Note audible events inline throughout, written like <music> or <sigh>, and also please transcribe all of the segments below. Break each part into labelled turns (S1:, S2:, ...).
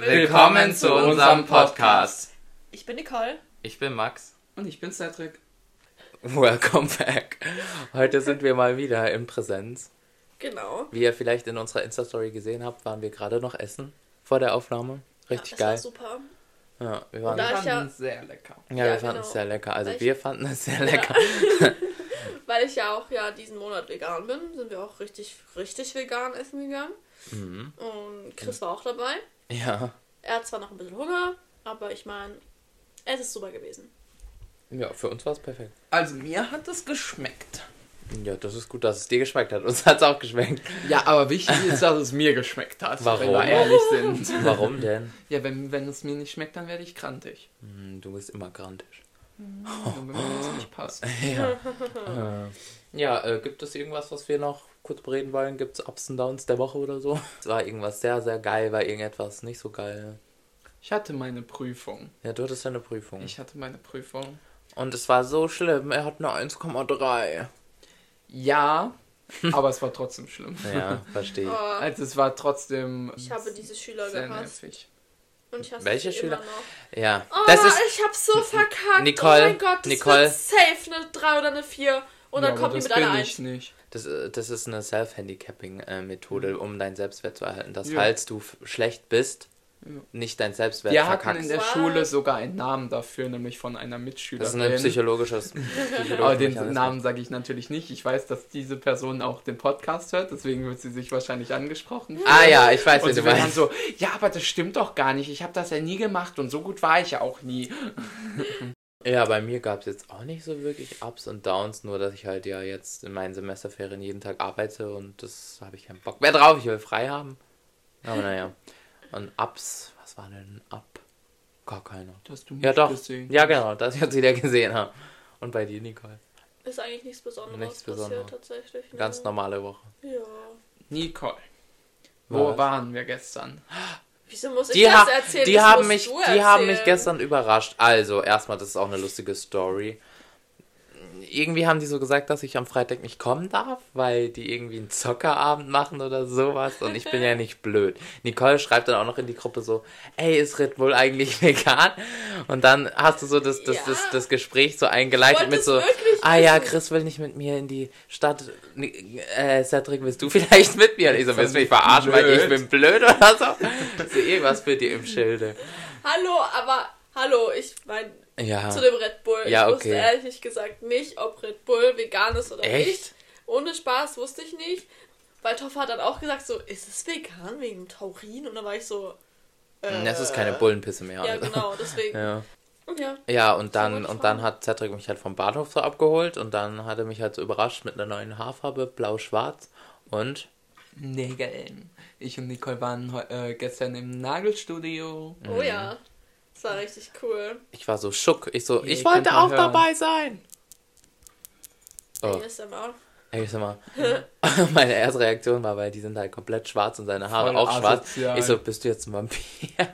S1: Willkommen zu unserem Podcast.
S2: Ich bin Nicole.
S1: Ich bin Max.
S3: Und ich bin Cedric.
S1: Welcome back. Heute sind wir mal wieder in Präsenz.
S2: Genau.
S1: Wie ihr vielleicht in unserer Insta-Story gesehen habt, waren wir gerade noch essen vor der Aufnahme. Richtig
S2: ja, das
S1: geil.
S2: War super.
S1: Ja, wir waren.
S3: Wir
S2: ich ja-
S3: fanden es sehr lecker.
S1: Ja,
S2: Ja,
S1: wir fanden
S2: genau.
S1: es sehr lecker. Also
S2: Weil ich-
S1: wir fanden es sehr lecker. <laughs>
S2: Weil ich ja auch ja diesen Monat vegan bin, sind wir auch richtig, richtig vegan essen gegangen.
S1: Mhm.
S2: Und Chris war auch dabei.
S1: Ja.
S2: Er hat zwar noch ein bisschen Hunger, aber ich meine, es ist super gewesen.
S1: Ja, für uns war es perfekt.
S3: Also mir hat es geschmeckt.
S1: Ja, das ist gut, dass es dir geschmeckt hat. Uns hat es auch geschmeckt.
S3: Ja, aber wichtig ist, dass es mir geschmeckt hat.
S1: Warum?
S3: Wenn wir ehrlich sind. <laughs>
S1: Warum denn?
S3: Ja, wenn, wenn es mir nicht schmeckt, dann werde ich krantig.
S1: Hm, Du bist immer grantisch.
S3: Und wenn mir das nicht passt. <laughs>
S1: Ja. Ja, äh, gibt es irgendwas, was wir noch kurz bereden wollen? Gibt es Ups und Downs der Woche oder so? <laughs> Es war irgendwas sehr, sehr geil, war irgendetwas nicht so geil.
S3: Ich hatte meine Prüfung.
S1: Ja, du hattest eine Prüfung.
S3: Ich hatte meine Prüfung.
S1: Und es war so schlimm, er hat eine 1,3.
S3: Ja, <laughs> aber es war trotzdem schlimm.
S1: Ja, verstehe ich.
S2: Oh,
S3: Also es war trotzdem
S2: ich habe diese Schüler
S3: sehr
S2: gehasst.
S3: nervig.
S2: Und ich hasse
S1: Welche Schüler?
S2: Immer noch.
S1: Ja,
S2: Oh,
S1: das ist.
S2: ich hab so verkackt.
S1: Nicole,
S2: oh mein Gott, das
S1: Nicole.
S2: wird safe eine 3 oder eine 4. Und dann
S3: ja,
S2: kommt
S3: aber
S2: die mit einer
S3: bin
S2: 1.
S3: ich nicht.
S1: Das, äh, das ist eine Self-Handicapping-Methode, um deinen Selbstwert zu erhalten. Dass,
S3: Ja.
S1: falls du f- schlecht bist, nicht dein Selbstwert
S3: Wir hatten
S1: verkackst.
S3: in der? Schule sogar einen Namen dafür, nämlich von einer
S1: Das ist
S3: Mitschülerin.
S1: ein psychologisches. <laughs>
S3: Aber
S1: psychologischer
S3: den
S1: Mechanismus.
S3: Namen sage ich natürlich nicht. Ich weiß, dass diese Person auch den Podcast hört, deswegen wird sie sich wahrscheinlich angesprochen fühlen.
S1: Ah ja, ich weiß,
S3: Und
S1: wie
S3: sie
S1: du
S3: dann
S1: meinst.
S3: so, ja, aber das stimmt doch gar nicht. Ich habe das ja nie gemacht und so gut war ich ja auch nie. <laughs>
S1: Ja, bei mir gab es jetzt auch nicht so wirklich Ups und Downs, nur dass ich halt ja jetzt in meinen Semesterferien jeden Tag arbeite und das habe ich keinen Bock mehr drauf. Ich will frei haben. Aber naja. Und Ups, was war denn ein Up? Gar keiner.
S3: Das hast du
S1: Ja, doch.
S3: gesehen.
S1: Ja, genau, das ich jetzt wieder gesehen habe. Und bei dir, Nicole?
S2: Ist eigentlich nichts Besonderes
S1: Nichts
S2: passiert
S1: Besonderes.
S2: tatsächlich. ne?
S1: Ganz normale Woche.
S2: Ja.
S3: Nicole. Wo
S1: Was?
S3: waren wir gestern? <gasps>
S2: Wieso muss ich
S1: Die,
S2: das erzählen?
S1: die,
S2: Das
S1: haben mich, die haben mich
S2: erzählen.
S1: gestern überrascht. Also, erstmal, das ist auch eine lustige Story. Irgendwie haben die so gesagt, dass ich am Freitag nicht kommen darf, weil die irgendwie einen Zockerabend machen oder sowas. Und ich bin ja nicht blöd. Nicole schreibt dann auch noch in die Gruppe so, ey, ist Red Bull eigentlich <laughs> vegan? Und dann hast du so das, das,
S2: Ja.
S1: das, das Gespräch so eingeleitet mit so,
S2: wirklich
S1: ah ja. Chris will nicht mit mir in die Stadt. Äh, Cedric, willst du vielleicht mit mir? Und ich so, willst du mich verarschen, weil ich
S3: Blöd.
S1: bin blöd oder so? So irgendwas für dir im Schilde.
S2: Hallo, aber hallo, ich meine
S1: Ja.
S2: zu dem Red Bull.
S1: Ja,
S2: ich wusste
S1: okay.
S2: ehrlich gesagt nicht, ob Red Bull vegan ist oder
S1: Echt?
S2: nicht. Ohne Spaß wusste ich nicht. Weil Toffer hat dann auch gesagt, so, ist es vegan wegen Taurin? Und dann war ich so. Äh,
S1: Das ist keine Bullenpisse mehr.
S2: Ja,
S1: also.
S2: genau, deswegen.
S1: Ja.
S2: Ja.
S1: ja, und dann, und dann hat Cedric mich halt vom Bahnhof so abgeholt und dann hat er mich halt so überrascht mit einer neuen Haarfarbe, blau-schwarz. Und
S3: Nägeln. Ich und Nicole waren äh, gestern im Nagelstudio.
S2: Oh ja. Das war richtig cool.
S1: ich war so schock. Ich so,
S3: Ihr
S1: ich wollte auch
S3: hören.
S1: dabei sein. Oh,
S2: ASMR.
S1: mal. <laughs> <laughs> Meine erste Reaktion war, weil die sind halt komplett schwarz und seine Haare
S3: Voll
S1: auch schwarz.
S3: asozial.
S1: Ich so, bist du jetzt ein Vampir? <laughs>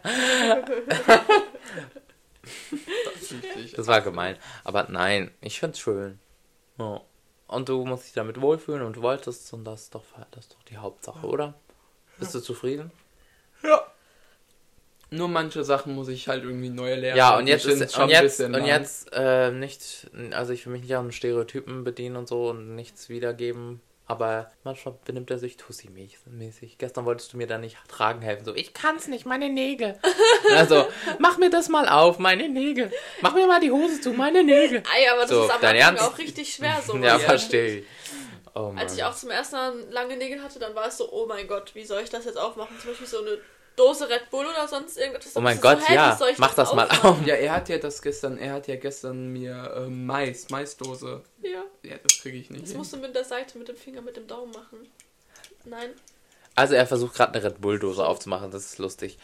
S1: Das war gemein. Aber nein, ich find's schön. Ja. Und du musst dich damit wohlfühlen und wolltest und das ist doch, das ist doch die Hauptsache, oder? Bist du zufrieden?
S3: Ja. Nur manche Sachen muss ich halt irgendwie neu lernen.
S1: Ja, und jetzt ist,
S3: schon
S1: und
S3: ein
S1: jetzt,
S3: bisschen
S1: und
S3: lang.
S1: jetzt äh, nicht, also ich will mich nicht an Stereotypen bedienen und so und nichts wiedergeben, aber manchmal benimmt er sich Tussi-mäßig. Gestern wolltest du mir da nicht tragen helfen, so, ich kann's nicht, meine Nägel. <laughs> also, mach mir das mal auf, meine Nägel. Mach mir mal die Hose zu, meine Nägel.
S2: Ey, aber das
S1: So,
S2: ist am
S1: dein
S2: Anfang
S1: Ernst?
S2: auch richtig schwer. So
S1: ja, verstehe ich. Oh.
S2: Als ich auch zum ersten Mal lange Nägel hatte, dann war es so, oh mein Gott, wie soll ich das jetzt aufmachen? Zum Beispiel so eine Dose Red Bull oder sonst irgendwas.
S1: oh mein Gott,
S2: so, wie
S1: ja, mach das mal
S2: aufmachen?
S1: auf.
S3: Ja, er hat ja das gestern, er hat ja gestern mir äh, Mais, Maisdose.
S2: Ja,
S3: Ja, das kriege ich nicht.
S2: das
S3: hin.
S2: musst du mit der Seite, mit dem Finger, mit dem Daumen machen. Nein.
S1: Also er versucht gerade eine Red Bull Dose aufzumachen, das ist lustig.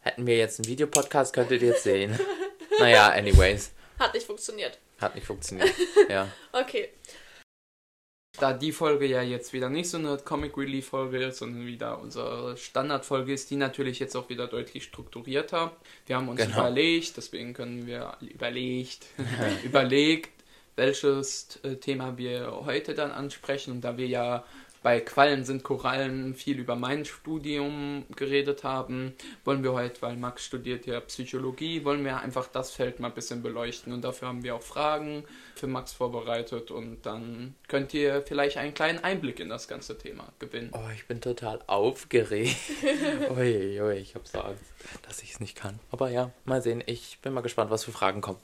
S1: Hätten wir jetzt einen Videopodcast, könntet ihr jetzt sehen. <laughs> naja, anyways,
S2: Hat nicht funktioniert.
S1: hat nicht funktioniert. Ja. <laughs>
S2: Okay.
S3: Da die Folge ja jetzt wieder nicht so eine Comic Relief Folge ist, sondern wieder unsere Standardfolge ist, die natürlich jetzt auch wieder deutlich strukturierter. Wir haben uns
S1: Genau.
S3: überlegt, deswegen können wir überlegt, <laughs> überlegt, welches äh, Thema wir heute dann ansprechen. Und da wir ja bei Quallen sind Korallen viel über mein Studium geredet haben, wollen wir heute, weil Max studiert ja Psychologie, wollen wir einfach das Feld mal ein bisschen beleuchten und dafür haben wir auch Fragen für Max vorbereitet und dann könnt ihr vielleicht einen kleinen Einblick in das ganze Thema gewinnen.
S1: Oh, ich bin total aufgeregt. <laughs> ui, ui, ich habe so Angst, dass ich es nicht kann. Aber ja, mal sehen. Ich bin mal gespannt, was für Fragen kommen.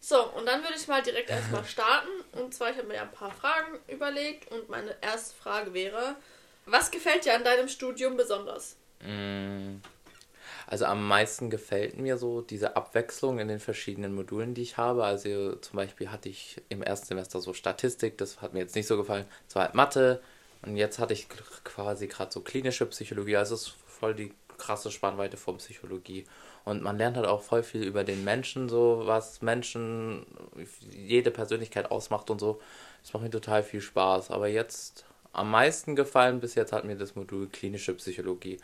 S2: So, und dann würde ich mal direkt erstmal starten. Und zwar, ich habe mir ja ein paar Fragen überlegt. Und meine erste Frage wäre, was gefällt dir an deinem Studium besonders?
S1: Mm, also am meisten gefällt mir so diese Abwechslung in den verschiedenen Modulen, die ich habe. Also zum Beispiel hatte ich im ersten Semester so Statistik, das hat mir jetzt nicht so gefallen. Es war halt Mathe und jetzt hatte ich quasi gerade so klinische Psychologie. Also es ist voll die krasse Spannweite von Psychologie. Und man lernt halt auch voll viel über den Menschen, so was Menschen, jede Persönlichkeit ausmacht und so. Das macht mir total viel Spaß. Aber jetzt am meisten gefallen bis jetzt hat mir das Modul klinische Psychologie.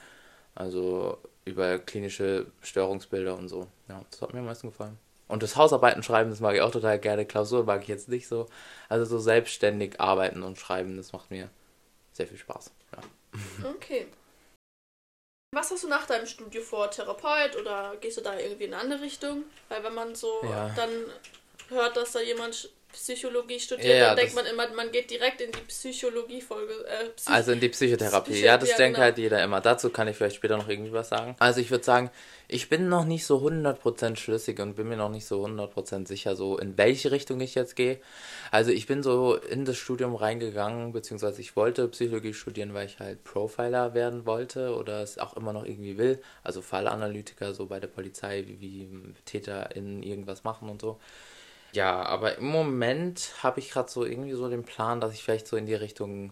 S1: Also über klinische Störungsbilder und so. Ja, das hat mir am meisten gefallen. Und das Hausarbeiten schreiben, das mag ich auch total gerne. Klausur mag ich jetzt nicht so. Also so selbstständig arbeiten und schreiben, das macht mir sehr viel Spaß. Ja.
S2: Okay. Was hast du nach deinem Studio vor? Therapeut oder gehst du da irgendwie in eine andere Richtung? Weil wenn man so
S1: Ja.
S2: dann hört, dass da jemand Psychologie studiert,
S1: Ja,
S2: dann denkt man immer, man geht direkt in die Psychologie-Folge. Äh, Psych
S1: Also in die Psychotherapie.
S2: Psycho-
S1: ja, das
S2: ja,
S1: denkt
S2: genau.
S1: halt jeder immer. Dazu kann ich vielleicht später noch irgendwie was sagen. Also ich würde sagen, ich bin noch nicht so 100% schlüssig und bin mir noch nicht so 100% sicher, so in welche Richtung ich jetzt gehe. Also ich bin so in das Studium reingegangen, beziehungsweise ich wollte Psychologie studieren, weil ich halt Profiler werden wollte oder es auch immer noch irgendwie will. Also Fallanalytiker, so bei der Polizei, wie, wie TäterInnen irgendwas machen und so. Ja, aber im Moment habe ich gerade so irgendwie so den Plan, dass ich vielleicht so in die Richtung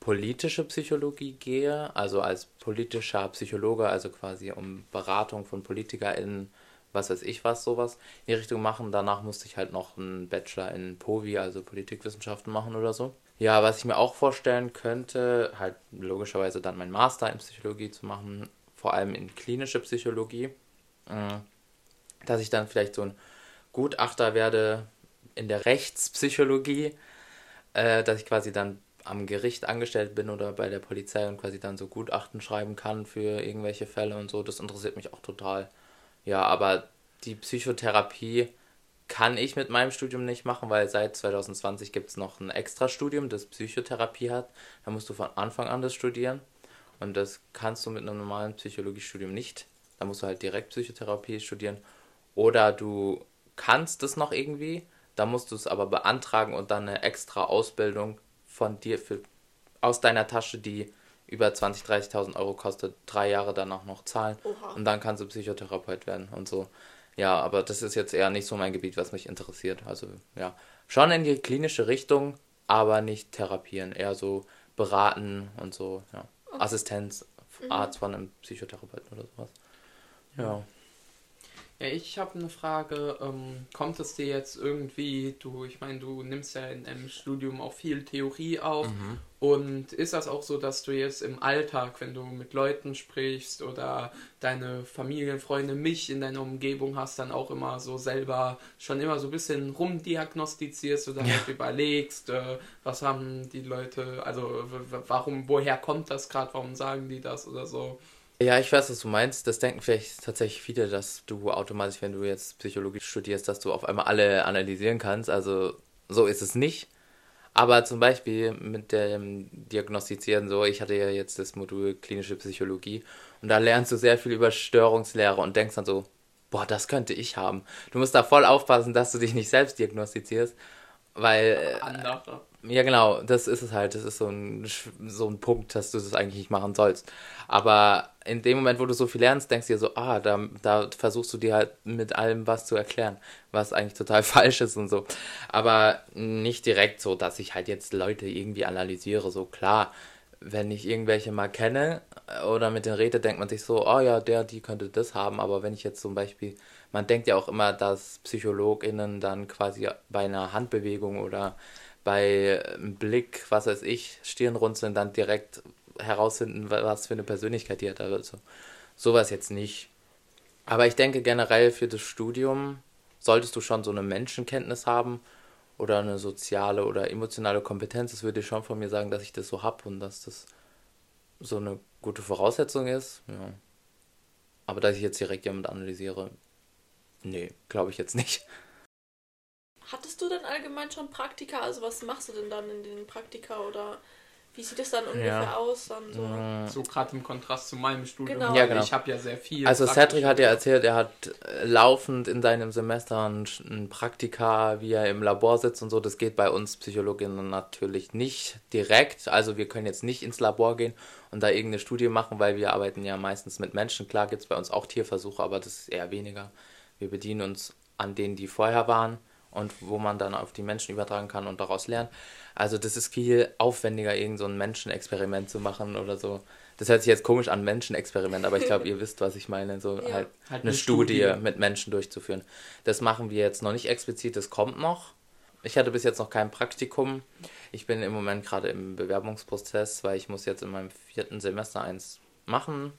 S1: politische Psychologie gehe, also als politischer Psychologe, also quasi um Beratung von PolitikerInnen, was weiß ich was, sowas in die Richtung machen. Danach musste ich halt noch einen Bachelor in POVI, also Politikwissenschaften machen oder so. Ja, was ich mir auch vorstellen könnte, halt logischerweise dann meinen Master in Psychologie zu machen, vor allem in klinische Psychologie, äh, dass ich dann vielleicht so ein Gutachter werde in der Rechtspsychologie, äh, dass ich quasi dann am Gericht angestellt bin oder bei der Polizei und quasi dann so Gutachten schreiben kann für irgendwelche Fälle und so. Das interessiert mich auch total. Ja, aber die Psychotherapie kann ich mit meinem Studium nicht machen, weil seit 2020 gibt es noch ein Extrastudium, das Psychotherapie hat. Da musst du von Anfang an das studieren. Und das kannst du mit einem normalen Psychologiestudium nicht. Da musst du halt direkt Psychotherapie studieren. Oder du kannst es noch irgendwie, da musst du es aber beantragen und dann eine extra Ausbildung von dir für, aus deiner Tasche, die über 20.000, 30.000 Euro kostet, drei Jahre danach noch zahlen.
S2: Oha.
S1: Und dann kannst du Psychotherapeut werden und so. Ja, aber das ist jetzt eher nicht so mein Gebiet, was mich interessiert. Also ja, schon in die klinische Richtung, aber nicht therapieren, eher so beraten und so, ja. Assistenz, Arzt von einem Psychotherapeuten oder sowas. Ja.
S3: Ja, ich habe eine Frage. Ähm, kommt es dir jetzt irgendwie, du, ich meine, du nimmst ja in deinem Studium auch viel Theorie auf. Und ist das auch so, dass du jetzt im Alltag, wenn du mit Leuten sprichst oder deine Familien, Freunde, mich in deiner Umgebung hast, dann auch immer so selber schon immer so ein bisschen rumdiagnostizierst oder halt überlegst, äh, was haben die Leute, also warum, woher kommt das gerade, warum sagen die das oder so?
S1: Ja, ich weiß, was du meinst. Das denken vielleicht tatsächlich viele, dass du automatisch, wenn du jetzt Psychologie studierst, dass du auf einmal alle analysieren kannst. Also so ist es nicht. Aber zum Beispiel mit dem Diagnostizieren so, ich hatte ja jetzt das Modul klinische Psychologie und da lernst du sehr viel über Störungslehre und denkst dann so, boah, das könnte ich haben. Du musst da voll aufpassen, dass du dich nicht selbst diagnostizierst, weil äh,
S3: Andere.
S1: Ja, genau, das ist es halt. Das ist so ein, so ein Punkt, dass du das eigentlich nicht machen sollst. Aber in dem Moment, wo du so viel lernst, denkst du dir so, ah, da, da versuchst du dir halt mit allem was zu erklären, was eigentlich total <laughs> falsch ist und so. Aber nicht direkt so, dass ich halt jetzt Leute irgendwie analysiere. So klar, wenn ich irgendwelche mal kenne oder mit denen rede, denkt man sich so, oh ja, der, die könnte das haben. Aber wenn ich jetzt zum Beispiel, man denkt ja auch immer, dass PsychologInnen dann quasi bei einer Handbewegung oder bei einem Blick, was weiß ich, Stirnrunzeln dann direkt herausfinden, wa- was für eine Persönlichkeit die hat. Also sowas jetzt nicht. Aber ich denke generell für das Studium solltest du schon so eine Menschenkenntnis haben oder eine soziale oder emotionale Kompetenz, das würde ich schon von mir sagen, dass ich das so habe und dass das so eine gute Voraussetzung ist. Ja. Aber dass ich jetzt direkt jemand analysiere, nee, glaube ich jetzt nicht.
S2: Hattest du denn allgemein schon Praktika? Also was machst du denn dann in den Praktika oder wie sieht es dann ungefähr ja. aus? Dann so
S3: so gerade im Kontrast zu meinem Studium.
S1: Genau. Ja, genau.
S3: Ich habe ja sehr viel.
S1: Also Cedric hat ja erzählt, er hat äh, laufend in seinem Semester ein, ein, Praktika, wie er im Labor sitzt und so. Das geht bei uns Psychologinnen natürlich nicht direkt. Also wir können jetzt nicht ins Labor gehen und da irgendeine Studie machen, weil wir arbeiten ja meistens mit Menschen. Klar gibt es bei uns auch Tierversuche, aber das ist eher weniger. Wir bedienen uns an denen, die vorher waren und wo man dann auf die Menschen übertragen kann und daraus lernt. Also das ist viel aufwendiger, irgend so ein Menschenexperiment zu machen oder so. Das hört sich jetzt komisch an, Menschenexperiment, aber ich glaube, ihr <laughs> wisst, was ich meine, so ja. halt, halt, eine, eine Studie, Studie mit Menschen durchzuführen. Das machen wir jetzt noch nicht explizit, das kommt noch. Ich hatte bis jetzt noch kein Praktikum. Ich bin im Moment gerade im Bewerbungsprozess, weil ich muss jetzt in meinem vierten Semester eins machen.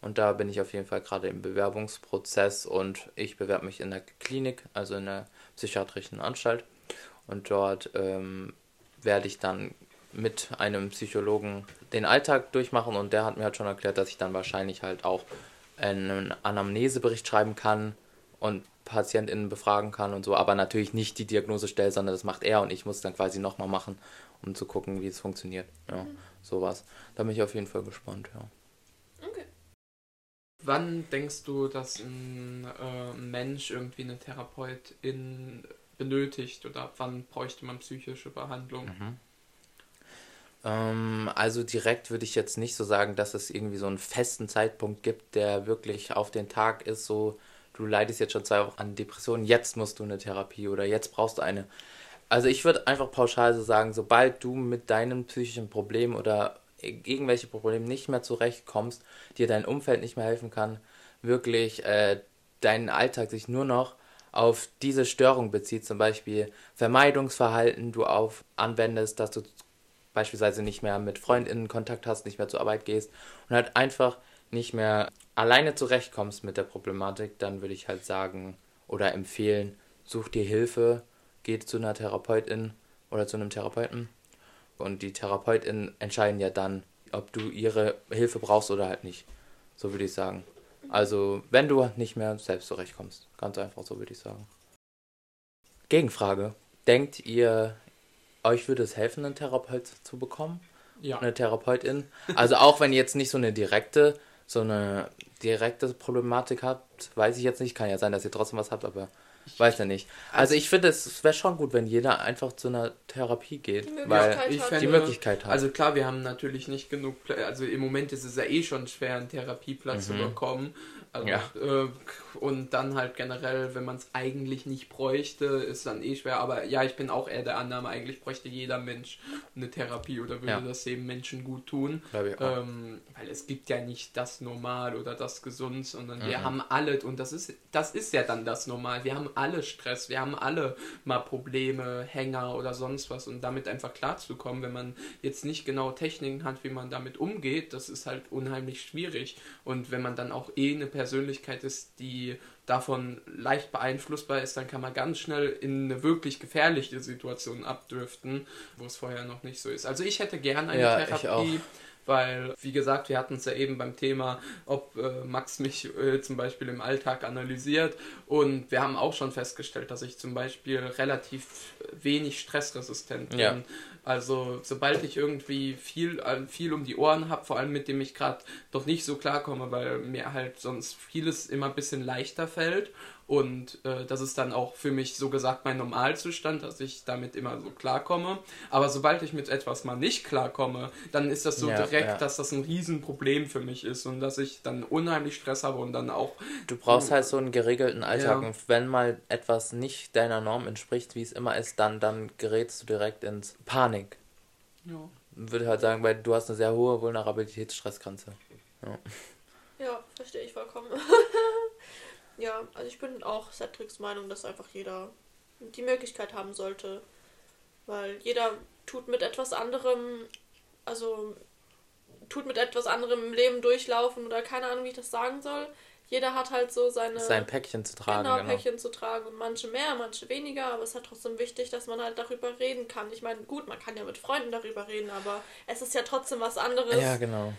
S1: Und da bin ich auf jeden Fall gerade im Bewerbungsprozess und ich bewerbe mich in der Klinik, also in der psychiatrischen Anstalt. Und dort ähm, werde ich dann mit einem Psychologen den Alltag durchmachen und der hat mir halt schon erklärt, dass ich dann wahrscheinlich halt auch einen Anamnesebericht schreiben kann und PatientInnen befragen kann und so, aber natürlich nicht die Diagnose stellen, sondern das macht er und ich muss dann quasi nochmal machen, um zu gucken, wie es funktioniert. Ja, mhm. sowas. Da bin ich auf jeden Fall gespannt, ja.
S3: Wann denkst du, dass ein äh, Mensch irgendwie eine Therapeutin benötigt oder wann bräuchte man psychische Behandlung? Mhm.
S1: Ähm, also direkt würde ich jetzt nicht so sagen, dass es irgendwie so einen festen Zeitpunkt gibt, der wirklich auf den Tag ist, so du leidest jetzt schon zwei Wochen an Depressionen, jetzt musst du eine Therapie oder jetzt brauchst du eine. Also ich würde einfach pauschal so sagen, sobald du mit deinem psychischen Problem oder irgendwelche Probleme nicht mehr zurechtkommst, dir dein Umfeld nicht mehr helfen kann, wirklich äh, deinen Alltag sich nur noch auf diese Störung bezieht, zum Beispiel Vermeidungsverhalten du auf anwendest, dass du beispielsweise nicht mehr mit FreundInnen Kontakt hast, nicht mehr zur Arbeit gehst und halt einfach nicht mehr alleine zurechtkommst mit der Problematik, dann würde ich halt sagen oder empfehlen, such dir Hilfe, geh zu einer Therapeutin oder zu einem Therapeuten und die Therapeutin entscheiden ja dann, ob du ihre Hilfe brauchst oder halt nicht. So würde ich sagen. Also, wenn du nicht mehr selbst zurechtkommst. Ganz einfach, so würde ich sagen. Gegenfrage. Denkt ihr, euch würde es helfen, einen Therapeut zu bekommen? Ja. Eine Therapeutin? Also auch wenn ihr jetzt nicht so eine direkte, so eine direkte Problematik habt, weiß ich jetzt nicht. Kann ja sein, dass ihr trotzdem was habt, aber weiß ja nicht. Also, also ich finde, es wäre schon gut, wenn jeder einfach zu einer Therapie geht, die weil
S3: ich die Möglichkeit hat. Also klar, wir haben natürlich nicht genug, also im Moment ist es ja eh schon schwer, einen Therapieplatz mhm. zu bekommen. Also, ja. äh, und dann halt generell, wenn man es eigentlich nicht bräuchte, ist dann eh schwer. Aber ja, ich bin auch eher der Annahme, eigentlich bräuchte jeder Mensch eine Therapie oder würde ja. das eben Menschen gut tun. Ähm, weil es gibt ja nicht das Normal oder das Gesund, sondern mhm. wir haben alle, und das ist, das ist ja dann das Normal. Wir haben alle Stress, wir haben alle mal Probleme, Hänger oder sonst was. Und damit einfach klarzukommen, wenn man jetzt nicht genau Techniken hat, wie man damit umgeht, das ist halt unheimlich schwierig. Und wenn man dann auch eh eine Persönlichkeit ist, die davon leicht beeinflussbar ist, dann kann man ganz schnell in eine wirklich gefährliche Situation abdriften, wo es vorher noch nicht so ist. Also ich hätte gern eine ja, Therapie weil, wie gesagt, wir hatten es ja eben beim Thema, ob äh, Max mich äh, zum Beispiel im Alltag analysiert und wir haben auch schon festgestellt, dass ich zum Beispiel relativ wenig stressresistent bin. Ja. Also sobald ich irgendwie viel, äh, viel um die Ohren habe, vor allem mit dem ich gerade doch nicht so klarkomme, weil mir halt sonst vieles immer ein bisschen leichter fällt und äh, das ist dann auch für mich so gesagt mein Normalzustand, dass ich damit immer so klarkomme. Aber sobald ich mit etwas mal nicht klarkomme, dann ist das so ja, direkt, ja. dass das ein Riesenproblem für mich ist und dass ich dann unheimlich Stress habe und dann auch.
S1: Du brauchst halt so einen geregelten Alltag ja. und wenn mal etwas nicht deiner Norm entspricht, wie es immer ist, dann, dann gerätst du direkt ins Panik. Ja. Würde halt sagen, weil du hast eine sehr hohe Vulnerabilitätsstressgrenze. Ja.
S2: Ja, verstehe ich vollkommen. <laughs> Ja, also ich bin auch Cedrics Meinung, dass einfach jeder die Möglichkeit haben sollte. Weil jeder tut mit etwas anderem, also tut mit etwas anderem im Leben durchlaufen oder keine Ahnung, wie ich das sagen soll. jeder hat halt so seine.
S1: Sein Päckchen zu tragen.
S2: Genau, genau, Päckchen zu tragen. Und manche mehr, manche weniger. Aber es ist halt trotzdem wichtig, dass man halt darüber reden kann. Ich meine, gut, man kann ja mit Freunden darüber reden, aber es ist ja trotzdem was anderes.
S1: Ja, genau.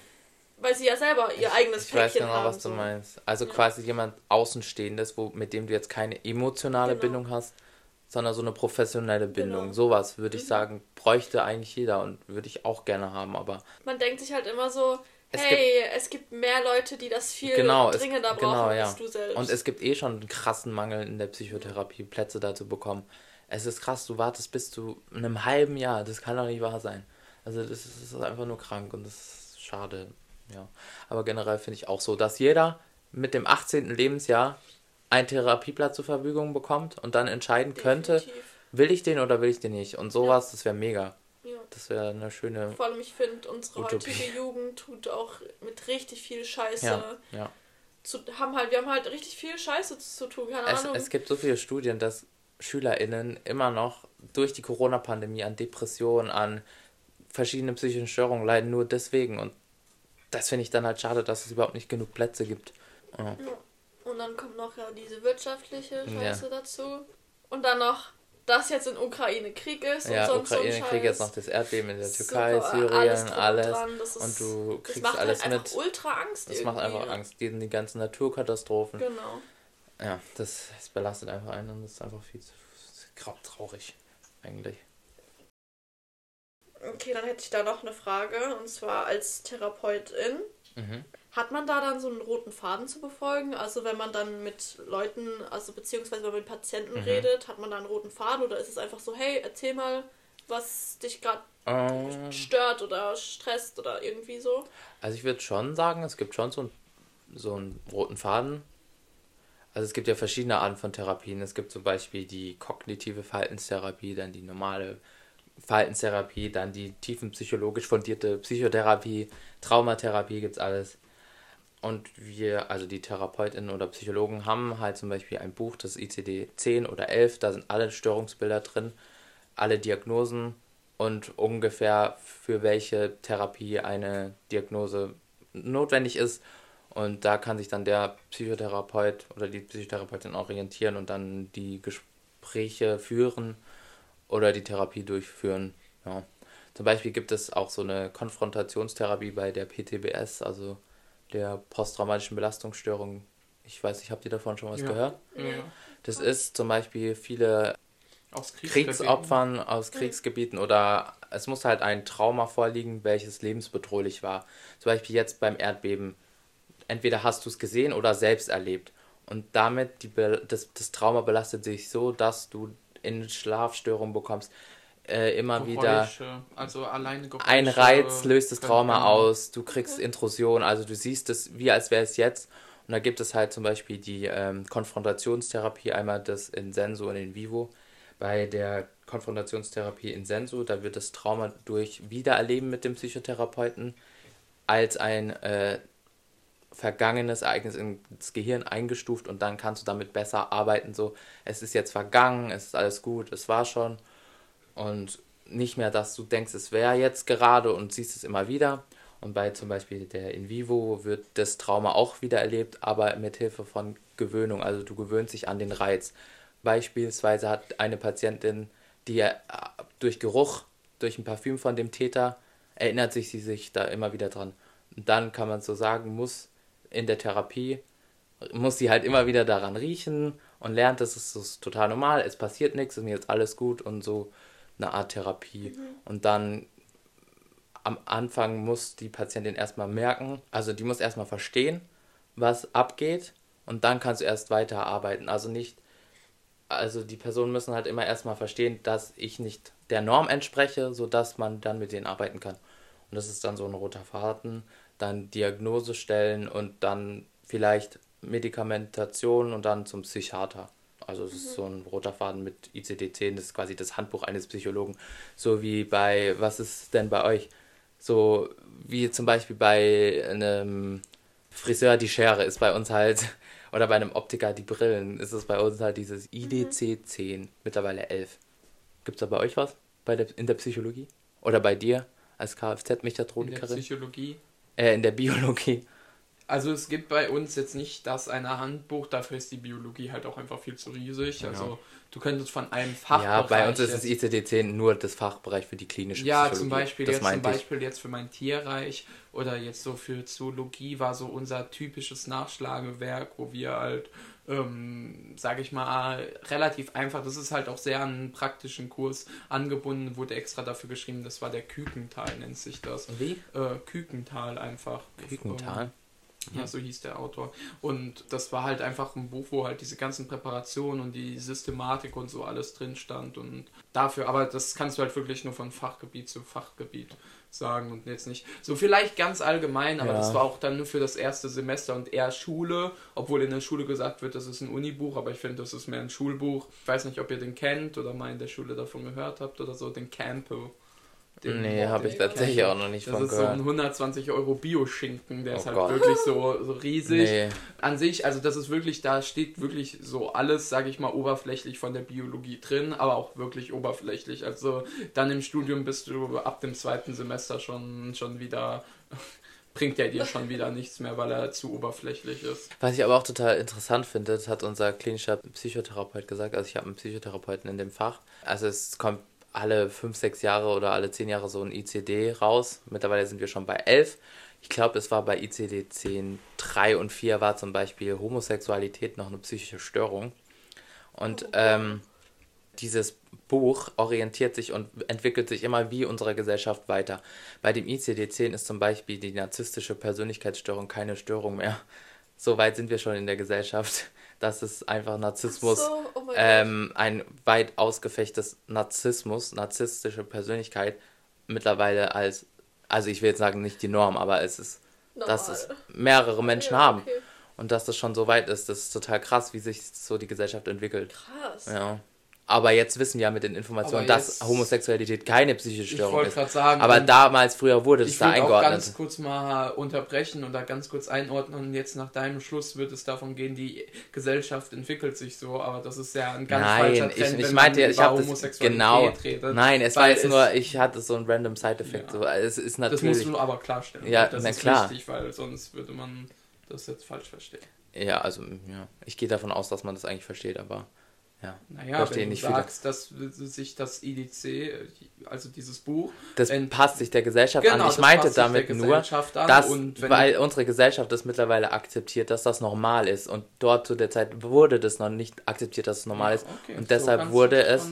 S2: Weil sie ja selber ihr eigenes
S1: ich, ich Päckchen weiß genau, haben, was so. du meinst. Also ja. quasi jemand Außenstehendes, wo, mit dem du jetzt keine emotionale genau. Bindung hast, sondern so eine professionelle Bindung. Genau. Sowas würde ich mhm. sagen, bräuchte eigentlich jeder und würde ich auch gerne haben, aber.
S2: Man denkt sich halt immer so, es hey, gibt, es gibt mehr Leute, die das viel genau, dringender
S1: es, brauchen genau, ja. als du selbst. Und es gibt eh schon einen krassen Mangel in der Psychotherapie, Plätze da zu bekommen. Es ist krass, du wartest bis zu einem halben Jahr. Das kann doch nicht wahr sein. Also das ist einfach nur krank und das ist schade. Ja. Aber generell finde ich auch so, dass jeder mit dem 18. Lebensjahr einen Therapieplatz zur Verfügung bekommt und dann entscheiden Definitiv. könnte, will ich den oder will ich den nicht. Und sowas, ja. das wäre mega. Ja. Das wäre eine schöne.
S2: Vor allem, ich finde, unsere Utopie. heutige Jugend tut auch mit richtig viel Scheiße. Ja, ja. Zu, haben halt, wir haben halt richtig viel Scheiße zu tun. Keine
S1: es, Ahnung. Es gibt so viele Studien, dass SchülerInnen immer noch durch die Corona-Pandemie an Depressionen, an verschiedene psychischen Störungen leiden, nur deswegen. Und das finde ich dann halt schade, dass es überhaupt nicht genug Plätze gibt. Ja. ja.
S2: Und dann kommt noch ja diese wirtschaftliche Scheiße ja. dazu. Und dann noch, dass jetzt in Ukraine Krieg ist
S1: ja, und sonst Ukraine so Krieg, jetzt noch das Erdbeben in der Türkei, Super, Syrien, alles. alles. Ist, und du kriegst macht alles halt mit. ultra Angst. Das irgendwie. macht einfach Angst. Die, die ganzen Naturkatastrophen. Genau. Ja, das, das belastet einfach einen und das ist einfach viel zu traurig, eigentlich.
S2: Okay, dann hätte ich da noch eine Frage. Und zwar als Therapeutin. Mhm. Hat man da dann so einen roten Faden zu befolgen? Also wenn man dann mit Leuten, also beziehungsweise wenn man mit Patienten mhm. redet, hat man da einen roten Faden oder ist es einfach so, hey, erzähl mal, was dich gerade. Ähm. stört oder stresst oder irgendwie so?
S1: Also ich würde schon sagen, es gibt schon so, ein, so einen roten Faden. Also es gibt ja verschiedene Arten von Therapien. Es gibt zum Beispiel die kognitive Verhaltenstherapie, dann die normale Verhaltenstherapie, dann die tiefenpsychologisch fundierte Psychotherapie, Traumatherapie gibt es alles. Und wir, also die Therapeutinnen oder Psychologen, haben halt zum Beispiel ein Buch, das ICD 10 oder 11, da sind alle Störungsbilder drin, alle Diagnosen und ungefähr für welche Therapie eine Diagnose notwendig ist. Und da kann sich dann der Psychotherapeut oder die Psychotherapeutin orientieren und dann die Gespräche führen oder die Therapie durchführen. Ja. Zum Beispiel gibt es auch so eine Konfrontationstherapie bei der PTBS, also der posttraumatischen Belastungsstörung. Ich weiß nicht, habt ihr davon schon was ja. gehört? Ja. Das ist zum Beispiel viele aus Kriegsopfern aus Kriegsgebieten oder es muss halt ein Trauma vorliegen, welches lebensbedrohlich war. Zum Beispiel jetzt beim Erdbeben. Entweder hast du es gesehen oder selbst erlebt. Und damit die, das, das Trauma belastet sich so, dass du in Schlafstörungen bekommst äh, immer Geräusche, wieder. Also alleine Geräusche ein Reiz löst das Trauma aus, du kriegst Intrusion, also du siehst es wie als wäre es jetzt. Und da gibt es halt zum Beispiel die ähm, Konfrontationstherapie, einmal das in Senso und in Vivo. Bei der Konfrontationstherapie in Senso, da wird das Trauma durch Wiedererleben mit dem Psychotherapeuten als ein äh, vergangenes Ereignis ins Gehirn eingestuft und dann kannst du damit besser arbeiten. So, es ist jetzt vergangen, es ist alles gut, es war schon und nicht mehr, dass du denkst, es wäre jetzt gerade und siehst es immer wieder. Und bei zum Beispiel der In Vivo wird das Trauma auch wieder erlebt, aber mit Hilfe von Gewöhnung. Also du gewöhnst dich an den Reiz. Beispielsweise hat eine Patientin, die äh, durch Geruch, durch ein Parfüm von dem Täter, erinnert sich sie sich da immer wieder dran. Und dann kann man so sagen, muss in der Therapie, muss sie halt immer wieder daran riechen und lernt, das ist, das ist total normal, es passiert nichts und jetzt alles gut und so eine Art Therapie. Mhm. Und dann am Anfang muss die Patientin erstmal merken, also die muss erstmal verstehen, was abgeht und dann kannst du erst weiter arbeiten. Also nicht, also die Personen müssen halt immer erstmal verstehen, dass ich nicht der Norm entspreche, sodass man dann mit denen arbeiten kann. Und das ist dann so ein roter Faden, dann Diagnose stellen und dann vielleicht Medikamentation und dann zum Psychiater. Also es ist so ein roter Faden mit ICD-10, das ist quasi das Handbuch eines Psychologen. So wie bei, was ist denn bei euch? So wie zum Beispiel bei einem Friseur die Schere ist bei uns halt, <laughs> oder bei einem Optiker die Brillen, ist es bei uns halt dieses IDC-10, mittlerweile 11. Gibt es da bei euch was? Bei der, in der Psychologie? Oder bei dir als Kfz-Mechatronikerin? In der Psychologie? Äh, in der Biologie.
S3: Also es gibt bei uns jetzt nicht das eine Handbuch, dafür ist die Biologie halt auch einfach viel zu riesig. Also ja. du könntest von einem Fachbereich.
S1: Ja, bei uns ist das ICD-10 nur das Fachbereich für die klinische
S3: ja, Psychologie. Ja, zum Beispiel das jetzt zum Beispiel jetzt für mein Tierreich oder jetzt so für Zoologie war so unser typisches Nachschlagewerk, wo wir halt ähm, sage ich mal, relativ einfach. Das ist halt auch sehr an einen praktischen Kurs angebunden, wurde extra dafür geschrieben, das war der Kükental, nennt sich das.
S1: Wie?
S3: Äh, Kükental einfach.
S1: Kükental?
S3: Ja, so hieß der Autor. Und das war halt einfach ein Buch, wo halt diese ganzen Präparationen und die Systematik und so alles drin stand. Und dafür, aber das kannst du halt wirklich nur von Fachgebiet zu Fachgebiet sagen und jetzt nicht. So vielleicht ganz allgemein, aber ja. das war auch dann nur für das erste Semester und eher Schule, obwohl in der Schule gesagt wird, das ist ein Unibuch, aber ich finde, das ist mehr ein Schulbuch. Ich weiß nicht, ob ihr den kennt oder mal in der Schule davon gehört habt oder so, den Campo.
S1: Nee, habe ich tatsächlich auch noch nicht
S3: das von gehört. Das ist so ein 120 Euro Bio-Schinken, der oh ist halt Gott. wirklich so, so riesig. Nee. An sich, also das ist wirklich, da steht wirklich so alles, sage ich mal, oberflächlich von der Biologie drin, aber auch wirklich oberflächlich. Also dann im Studium bist du ab dem zweiten Semester schon, schon wieder <laughs> bringt er dir schon wieder nichts mehr, weil er zu oberflächlich ist.
S1: Was ich aber auch total interessant finde, das hat unser klinischer Psychotherapeut gesagt. Also ich habe einen Psychotherapeuten in dem Fach. Also es kommt alle fünf, sechs Jahre oder alle zehn Jahre so ein ICD raus. Mittlerweile sind wir schon bei elf. Ich glaube, es war bei ICD 10, 3 und 4 war zum Beispiel Homosexualität noch eine psychische Störung. Und ähm, dieses Buch orientiert sich und entwickelt sich immer wie unsere Gesellschaft weiter. Bei dem ICD-10 ist zum Beispiel die narzisstische Persönlichkeitsstörung keine Störung mehr. So weit sind wir schon in der Gesellschaft dass es einfach Narzissmus, so, oh ähm, ein weit ausgefechtes Narzissmus, narzisstische Persönlichkeit mittlerweile als, also ich will jetzt sagen nicht die Norm, aber es ist, Normal. dass es mehrere Menschen ja, haben. Okay. Und dass das schon so weit ist, das ist total krass, wie sich so die Gesellschaft entwickelt.
S2: Krass.
S1: Ja. Aber jetzt wissen wir mit den Informationen, dass Homosexualität keine psychische Störung ist.
S3: Sagen,
S1: Aber damals, früher wurde das da eingeordnet.
S3: Ich will ganz kurz mal unterbrechen und da ganz kurz einordnen. Und jetzt nach deinem Schluss wird es davon gehen, die Gesellschaft entwickelt sich so. Aber das ist ja ein ganz
S1: Nein, falscher Trend, ich, ich meinte, ich habe das genau. Redet, Nein, es war jetzt nur, ich hatte so einen random Side-Effekt. Ja. So. Es ist natürlich.
S3: Das musst du aber klarstellen.
S1: Ja, das na
S3: ist
S1: klar.
S3: wichtig, weil sonst würde man das jetzt falsch verstehen.
S1: Ja, also ja, ich gehe davon aus, dass man das eigentlich versteht, aber ja,
S3: naja, verstehe wenn du sagst, dass sich das IDC, also dieses Buch...
S1: Das passt sich der Gesellschaft genau, an. Ich meinte damit nur, dass, weil unsere Gesellschaft das mittlerweile akzeptiert, dass das normal ist. Und dort zu der Zeit wurde das noch nicht akzeptiert, dass es normal ja, ist. Okay, und so deshalb wurde es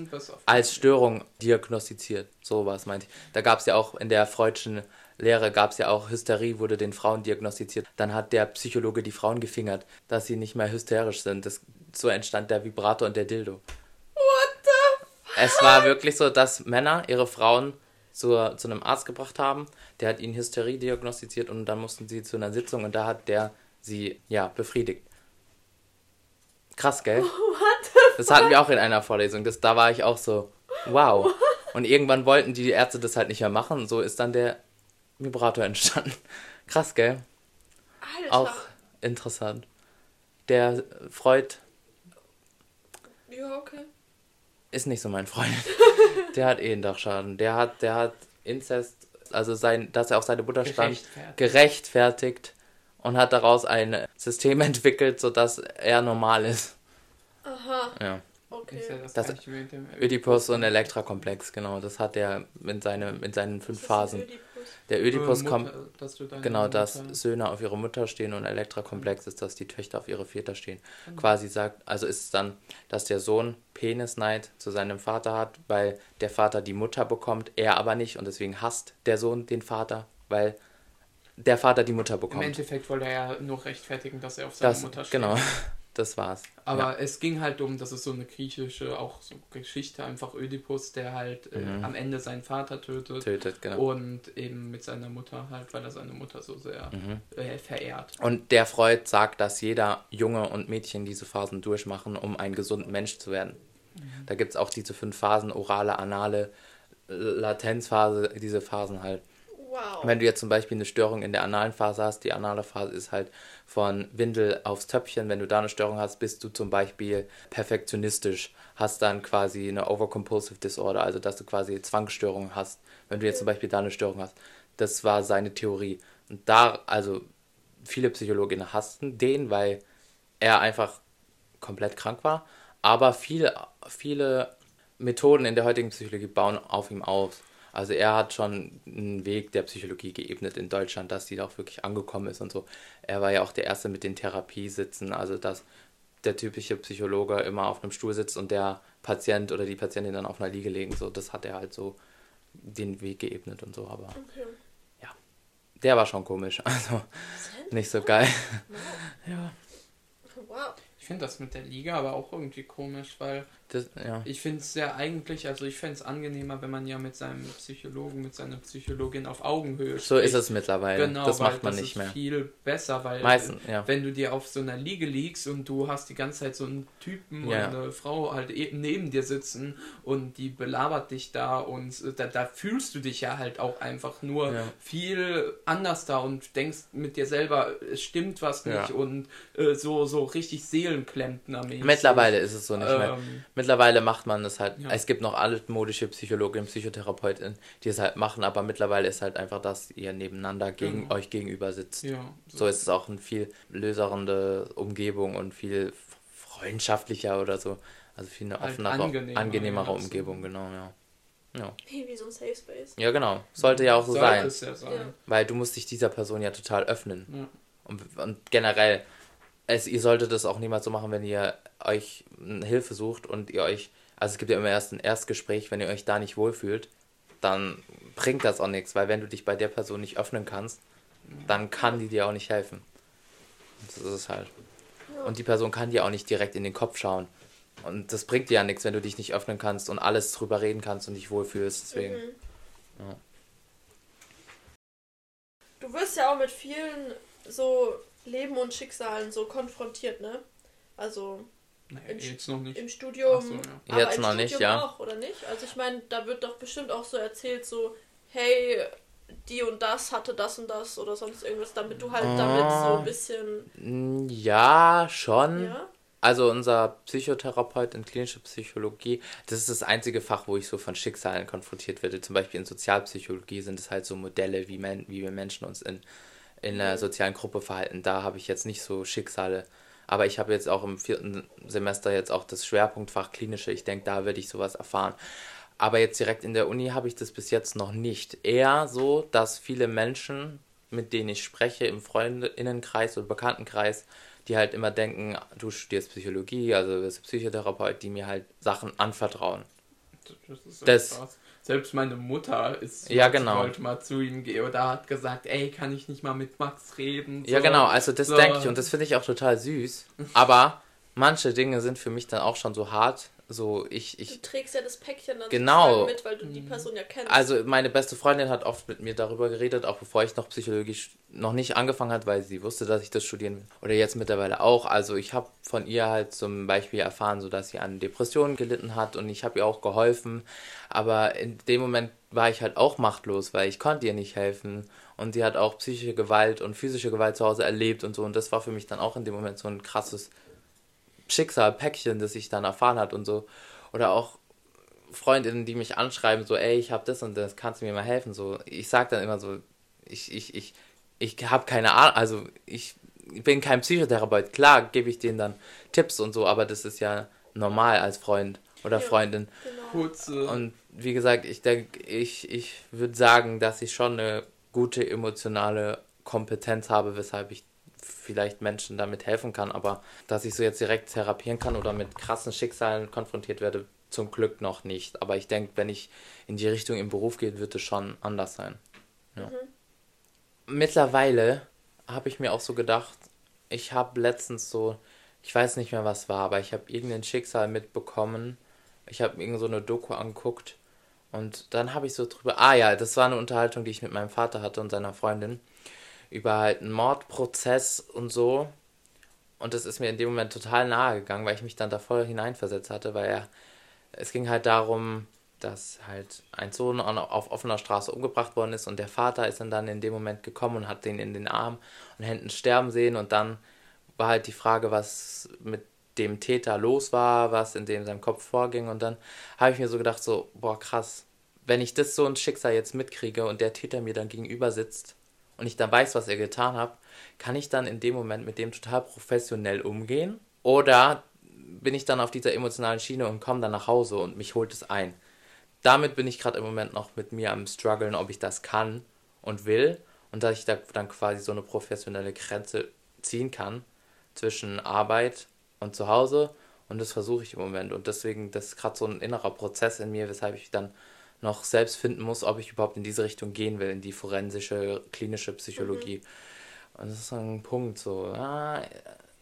S1: als Störung diagnostiziert. So was meinte ich. Da gab es ja auch in der freudschen Lehre gab es ja auch Hysterie, wurde den Frauen diagnostiziert. Dann hat der Psychologe die Frauen gefingert, dass sie nicht mehr hysterisch sind. Das so entstand der Vibrator und der Dildo.
S2: What the
S1: fuck? Es war wirklich so, dass Männer ihre Frauen zu, zu einem Arzt gebracht haben. Der hat ihnen Hysterie diagnostiziert und dann mussten sie zu einer Sitzung und da hat der sie, ja, befriedigt. Krass, gell? <laughs>
S2: What the fuck?
S1: Das hatten wir auch in einer Vorlesung. Das, da war ich auch so, wow. Und irgendwann wollten die Ärzte das halt nicht mehr machen. Und so ist dann der Vibrator entstanden. Krass, gell?
S2: Alter.
S1: Auch interessant. Der Freud
S2: ja, okay.
S1: Ist nicht so mein Freund. <laughs> der hat eh einen Dachschaden. Der hat, der hat Inzest, also sein, dass er auf seine Mutter stand, gerechtfertigt. gerechtfertigt und hat daraus ein System <laughs> entwickelt, sodass er normal ist.
S2: Aha.
S1: Ja.
S2: Okay.
S1: das, das Ödipus und Elektra-Komplex, genau. Das hat er in, seine, in seinen fünf Phasen. Ödipus? Der Ödipus kommt, genau, dass Mutter Söhne auf ihre Mutter stehen und Elektra-Komplex ist, dass die Töchter auf ihre Väter stehen. Mhm. Quasi sagt, also ist es dann, dass der Sohn Penisneid zu seinem Vater hat, weil der Vater die Mutter bekommt, er aber nicht und deswegen hasst der Sohn den Vater, weil der Vater die Mutter bekommt. Im
S3: Endeffekt wollte er ja nur rechtfertigen, dass er auf seine
S1: das,
S3: Mutter steht.
S1: Genau das war's.
S3: Aber ja. es ging halt um, das ist so eine griechische auch so Geschichte, einfach Ödipus, der halt äh, mhm. am Ende seinen Vater tötet.
S1: Tötet, genau.
S3: Und eben mit seiner Mutter halt, weil er seine Mutter so sehr mhm. äh, verehrt.
S1: Und der Freud sagt, dass jeder Junge und Mädchen diese Phasen durchmachen, um ein gesunder Mensch zu werden. Mhm. Da gibt es auch diese fünf Phasen, orale, anale, Latenzphase, diese Phasen halt.
S2: Wow.
S1: Wenn du jetzt zum Beispiel eine Störung in der analen Phase hast, die anale Phase ist halt von Windel aufs Töpfchen. Wenn du da eine Störung hast, bist du zum Beispiel perfektionistisch, hast dann quasi eine Overcompulsive Disorder, also dass du quasi Zwangsstörungen hast. Wenn du jetzt zum Beispiel da eine Störung hast. Das war seine Theorie. Und da, also viele Psychologinnen hassten den, weil er einfach komplett krank war. Aber viele, viele Methoden in der heutigen Psychologie bauen auf ihm auf. Also er hat schon einen Weg der Psychologie geebnet in Deutschland, dass die auch wirklich angekommen ist und so. Er war ja auch der Erste mit den Therapiesitzen, also dass der typische Psychologe immer auf einem Stuhl sitzt und der Patient oder die Patientin dann auf einer Liege legen. So, das hat er halt so den Weg geebnet und so, aber
S2: Okay.
S1: ja. Der war schon komisch, <laughs> also nicht so geil. ja.
S2: Wow.
S3: Ich finde das mit der Liga aber auch irgendwie komisch, weil
S1: Das, ja.
S3: ich finde es ja eigentlich, also ich fände es angenehmer, wenn man ja mit seinem Psychologen, mit seiner Psychologin auf Augenhöhe
S1: So ist es mittlerweile.
S3: Genau,
S1: das
S3: weil
S1: macht man
S3: das
S1: nicht mehr.
S3: viel besser, weil
S1: Meistens, ja.
S3: wenn du dir auf so einer Liege liegst und du hast die ganze Zeit so einen Typen
S1: Ja.
S3: oder eine Frau halt eben neben dir sitzen und die belabert dich da und da, da fühlst du dich ja halt auch einfach nur viel anders da und denkst mit dir selber, es stimmt was nicht und äh, so, so richtig Seelenklempner-mäßig.
S1: Mittlerweile ist es so nicht mehr.
S3: Ähm,
S1: Mittlerweile macht man es halt.
S3: Ja.
S1: Es gibt noch altmodische Psychologinnen, Psychotherapeutinnen, die es halt machen, aber mittlerweile ist halt einfach, dass ihr nebeneinander gegen
S3: Genau.
S1: euch gegenüber sitzt.
S3: ja,
S1: So ist es auch eine viel löserende Umgebung und viel freundschaftlicher oder so. Also viel eine
S3: Halt
S1: offenere,
S3: angenehmer,
S1: angenehmere
S3: ja, so.
S1: Umgebung, genau, ja. Ja.
S2: Wie so ein Safe Space.
S1: ja, genau. Sollte ja auch so
S3: sollte
S1: sein.
S3: es ja sein.
S2: Ja.
S1: Weil du musst dich dieser Person ja total öffnen.
S3: Ja.
S1: Und, und generell, es, ihr solltet das auch niemals so machen, wenn ihr euch Hilfe sucht und ihr euch, also es gibt ja immer erst ein Erstgespräch, wenn ihr euch da nicht wohlfühlt, dann bringt das auch nichts, weil wenn du dich bei der Person nicht öffnen kannst, dann kann die dir auch nicht helfen. Das ist es halt. Und die Person kann dir auch nicht direkt in den Kopf schauen. Und das bringt dir ja nichts, wenn du dich nicht öffnen kannst und alles drüber reden kannst und dich wohlfühlst. Deswegen.
S2: Mhm.
S1: Ja.
S2: Du wirst ja auch mit vielen so Leben und Schicksalen so konfrontiert, ne? Also Im-
S3: jetzt noch nicht.
S2: im Studium.
S3: So, ja.
S2: aber
S1: Jetzt
S2: im
S1: noch
S2: Studium
S1: nicht, ja.
S2: auch, oder nicht? Also ich meine, da wird doch bestimmt auch so erzählt, so, hey, die und das hatte das und das oder sonst irgendwas, damit du halt damit
S1: Ah.
S2: so ein bisschen.
S1: Mm, Ja, schon.
S2: Ja?
S1: Also unser Psychotherapeut in klinischer Psychologie, das ist das einzige Fach, wo ich so von Schicksalen konfrontiert werde. Zum Beispiel in Sozialpsychologie sind es halt so Modelle, wie, men wie wir Menschen uns in, in einer sozialen Gruppe verhalten. Da habe ich jetzt nicht so Schicksale. Aber ich habe jetzt auch im vierten Semester jetzt auch das Schwerpunktfach klinische. Ich denke, da werde ich sowas erfahren. Aber jetzt direkt in der Uni habe ich das bis jetzt noch nicht. Eher so, dass viele Menschen, mit denen ich spreche, im Freundinnenkreis oder Bekanntenkreis, die halt immer denken, du studierst Psychologie, also du bist Psychotherapeut, die mir halt Sachen anvertrauen.
S3: Das ist
S1: Das-.
S3: Selbst meine Mutter ist
S1: Ja,
S3: wollte-
S1: genau.
S3: wollte mal zu ihm gehen oder hat gesagt, ey, kann ich nicht mal mit Max reden?
S1: Ja,
S3: So.
S1: genau, also das
S3: So.
S1: denke ich und das finde ich auch total süß. Aber manche Dinge sind für mich dann auch schon so hart. So, ich,
S2: Du
S1: ich,
S2: trägst ja das Päckchen dann
S1: Genau.
S2: mit, weil du die Person ja kennst.
S1: also meine beste Freundin hat oft mit mir darüber geredet, auch bevor ich noch Psychologie sch- noch nicht angefangen hat, weil sie wusste, dass ich das studieren will. Oder jetzt mittlerweile auch. Also ich habe von ihr halt zum Beispiel erfahren, so dass sie an Depressionen gelitten hat und ich habe ihr auch geholfen. Aber in dem Moment war ich halt auch machtlos, weil ich konnte ihr nicht helfen. Und sie hat auch psychische Gewalt und physische Gewalt zu Hause erlebt und so. Und das war für mich dann auch in dem Moment so ein krasses Schicksal, Päckchen, das ich dann erfahren hat und so. Oder auch Freundinnen, die mich anschreiben, so, ey, ich hab das und das, kannst du mir mal helfen? So, ich sag dann immer so, ich, ich, ich, ich habe keine Ahnung, also ich bin kein Psychotherapeut. Klar gebe ich denen dann Tipps und so, aber das ist ja normal als Freund oder
S2: Ja.
S1: Freundin.
S2: genau.
S1: Und wie gesagt, ich denke, ich, ich würde sagen, dass ich schon eine gute emotionale Kompetenz habe, weshalb ich vielleicht Menschen damit helfen kann, aber dass ich so jetzt direkt therapieren kann oder mit krassen Schicksalen konfrontiert werde, zum Glück noch nicht. Aber ich denke, wenn ich in die Richtung im Beruf gehe, wird es schon anders sein. Ja. Mittlerweile habe ich mir auch so gedacht, ich habe letztens so, ich weiß nicht mehr was war, aber ich habe irgendein Schicksal mitbekommen. Ich habe irgend so eine Doku angeguckt und dann habe ich so drüber, ah ja, das war eine Unterhaltung, die ich mit meinem Vater hatte und seiner Freundin über halt einen Mordprozess und so. Und das ist mir in dem Moment total nahe gegangen, weil ich mich dann da voll hineinversetzt hatte, weil er, es ging halt darum, dass halt ein Sohn auf offener Straße umgebracht worden ist und der Vater ist dann, dann in dem Moment gekommen und hat den in den Arm und Händen sterben sehen und dann war halt die Frage, was mit dem Täter los war, was in dem seinem Kopf vorging und dann habe ich mir so gedacht, so, boah krass, wenn ich das so ein Schicksal jetzt mitkriege und der Täter mir dann gegenüber sitzt und ich dann weiß, was er getan hat, kann ich dann in dem Moment mit dem total professionell umgehen? Oder bin ich dann auf dieser emotionalen Schiene und komme dann nach Hause und mich holt es ein? Damit bin ich gerade im Moment noch mit mir am struggeln, ob ich das kann und will und dass ich da dann quasi so eine professionelle Grenze ziehen kann zwischen Arbeit und zu Hause und das versuche ich im Moment und deswegen das ist gerade so ein innerer Prozess in mir, weshalb ich dann noch selbst finden muss, ob ich überhaupt in diese Richtung gehen will, in die forensische, klinische Psychologie. Mhm. Und das ist so ein Punkt, so, ah,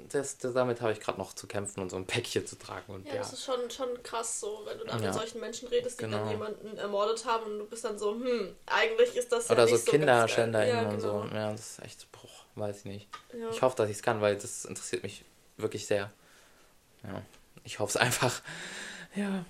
S1: das, das, damit habe ich gerade noch zu kämpfen und so ein Päckchen zu tragen. Und,
S2: ja, ja, das ist schon, schon krass so, wenn du dann ja. mit solchen Menschen redest, die genau. dann jemanden ermordet haben und du bist dann so, hm, eigentlich ist das
S1: ja Oder so KinderschänderInnen ja, und genau. so. Ja, das ist echt, boah, weiß ich nicht. Ja. Ich hoffe, dass ich es kann, weil das interessiert mich wirklich sehr. Ja, ich hoffe es einfach. Ja.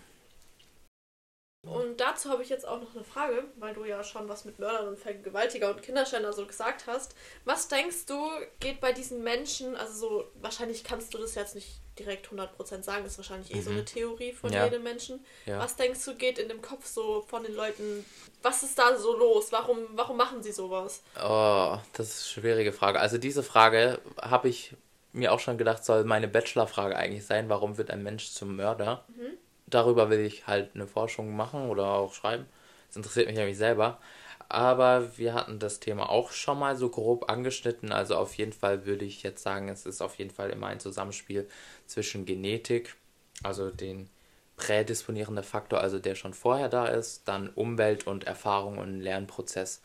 S2: Und dazu habe ich jetzt auch noch eine Frage, weil du ja schon was mit Mördern und Vergewaltiger und Kinderschänder so gesagt hast. Was denkst du, geht bei diesen Menschen, also so, wahrscheinlich kannst du das jetzt nicht direkt 100% sagen, das ist wahrscheinlich eh mhm. so eine Theorie von ja. jedem Menschen. Ja. Was denkst du, geht in dem Kopf so von den Leuten, was ist da so los? Warum, warum machen sie sowas?
S1: Oh, das ist eine schwierige Frage. Also diese Frage habe ich mir auch schon gedacht, soll meine Bachelorfrage eigentlich sein, warum wird ein Mensch zum Mörder? Mhm darüber will ich halt eine Forschung machen oder auch schreiben. Das interessiert mich nämlich selber. Aber wir hatten das Thema auch schon mal so grob angeschnitten. Also auf jeden Fall würde ich jetzt sagen, es ist auf jeden Fall immer ein Zusammenspiel zwischen Genetik, also den prädisponierenden Faktor, also der schon vorher da ist, dann Umwelt und Erfahrung und Lernprozess.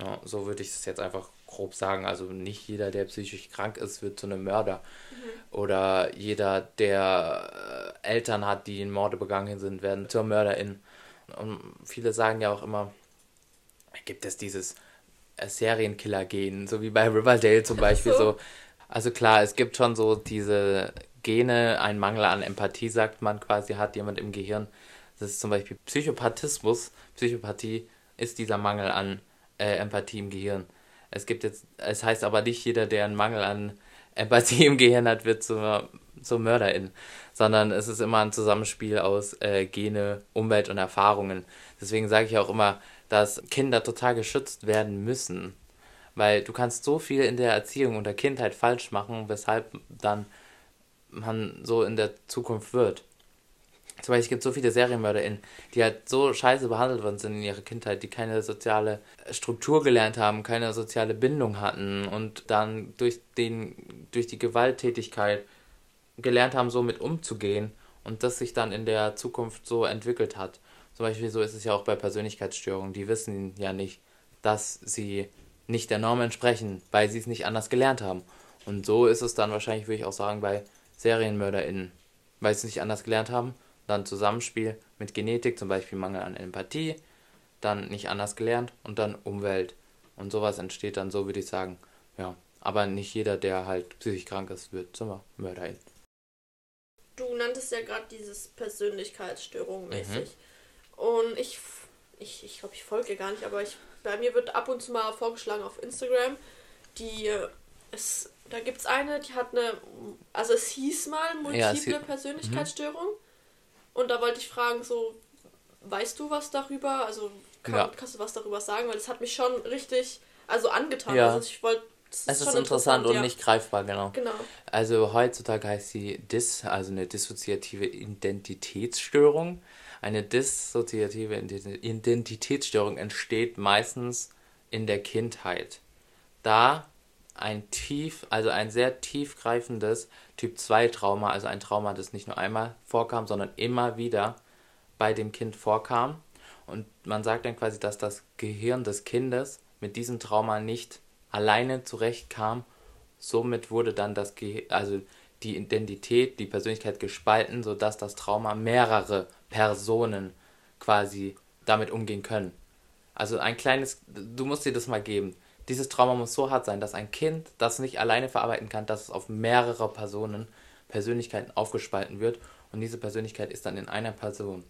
S1: Ja, so würde ich es jetzt einfach grob sagen. Also nicht jeder, der psychisch krank ist, wird zu einem Mörder. Mhm. Oder jeder, der äh, Eltern hat, die in Morde begangen sind, werden zur Mörderin. Und viele sagen ja auch immer, gibt es dieses Serienkiller-Gen, so wie bei Riverdale zum Beispiel. so. Also klar, es gibt schon so diese Gene, ein Mangel an Empathie, sagt man quasi, hat jemand im Gehirn. Das ist zum Beispiel Psychopathismus. Psychopathie ist dieser Mangel an äh, Empathie im Gehirn. Es gibt jetzt, es heißt aber nicht jeder, der einen Mangel an Empathie im Gehirn hat, wird zur, zur Mörderin, sondern es ist immer ein Zusammenspiel aus äh, Gene, Umwelt und Erfahrungen. Deswegen sage ich auch immer, dass Kinder total geschützt werden müssen, weil du kannst so viel in der Erziehung und der Kindheit falsch machen, weshalb dann man so in der Zukunft wird. Zum Beispiel gibt es so viele SerienmörderInnen, die halt so scheiße behandelt worden sind in ihrer Kindheit, die keine soziale Struktur gelernt haben, keine soziale Bindung hatten und dann durch, den, durch die Gewalttätigkeit gelernt haben, so mit umzugehen und das sich dann in der Zukunft so entwickelt hat. Zum Beispiel so ist es ja auch bei Persönlichkeitsstörungen. Die wissen ja nicht, dass sie nicht der Norm entsprechen, weil sie es nicht anders gelernt haben. Und so ist es dann wahrscheinlich, würde ich auch sagen, bei SerienmörderInnen, weil sie es nicht anders gelernt haben dann Zusammenspiel mit Genetik, zum Beispiel Mangel an Empathie, dann nicht anders gelernt und dann Umwelt. Und sowas entsteht dann so, würde ich sagen, ja. Aber nicht jeder, der halt psychisch krank ist, wird zum Mörderin.
S2: Du nanntest ja gerade dieses Persönlichkeitsstörung mäßig. Mhm. Und ich, ich, ich glaube, ich folge gar nicht, aber ich, bei mir wird ab und zu mal vorgeschlagen auf Instagram, die es, da gibt es eine, die hat eine, also es hieß mal multiple ja, Persönlichkeitsstörung. Mhm. Und da wollte ich fragen, so, weißt du was darüber? Also kann, ja. kannst du was darüber sagen? Weil das hat mich schon richtig, also angetan. Ja. Also ich wollte
S1: es ist, ist interessant, und ja. nicht greifbar, genau.
S2: genau.
S1: Also heutzutage heißt sie DIS, also eine dissoziative Identitätsstörung. Eine dissoziative Identitätsstörung entsteht meistens in der Kindheit. Da ein tief, also ein sehr tiefgreifendes Typ 2 Trauma, also ein Trauma, das nicht nur einmal vorkam, sondern immer wieder bei dem Kind vorkam. Und man sagt dann quasi, dass das Gehirn des Kindes mit diesem Trauma nicht alleine zurechtkam. Somit wurde dann das Ge also die Identität, die Persönlichkeit gespalten, sodass das Trauma mehrere Personen quasi damit umgehen können. Also ein kleines, du musst dir das mal geben dieses Trauma muss so hart sein, dass ein Kind das nicht alleine verarbeiten kann, dass es auf mehrere Personen, Persönlichkeiten aufgespalten wird und diese Persönlichkeit ist dann in einer Person.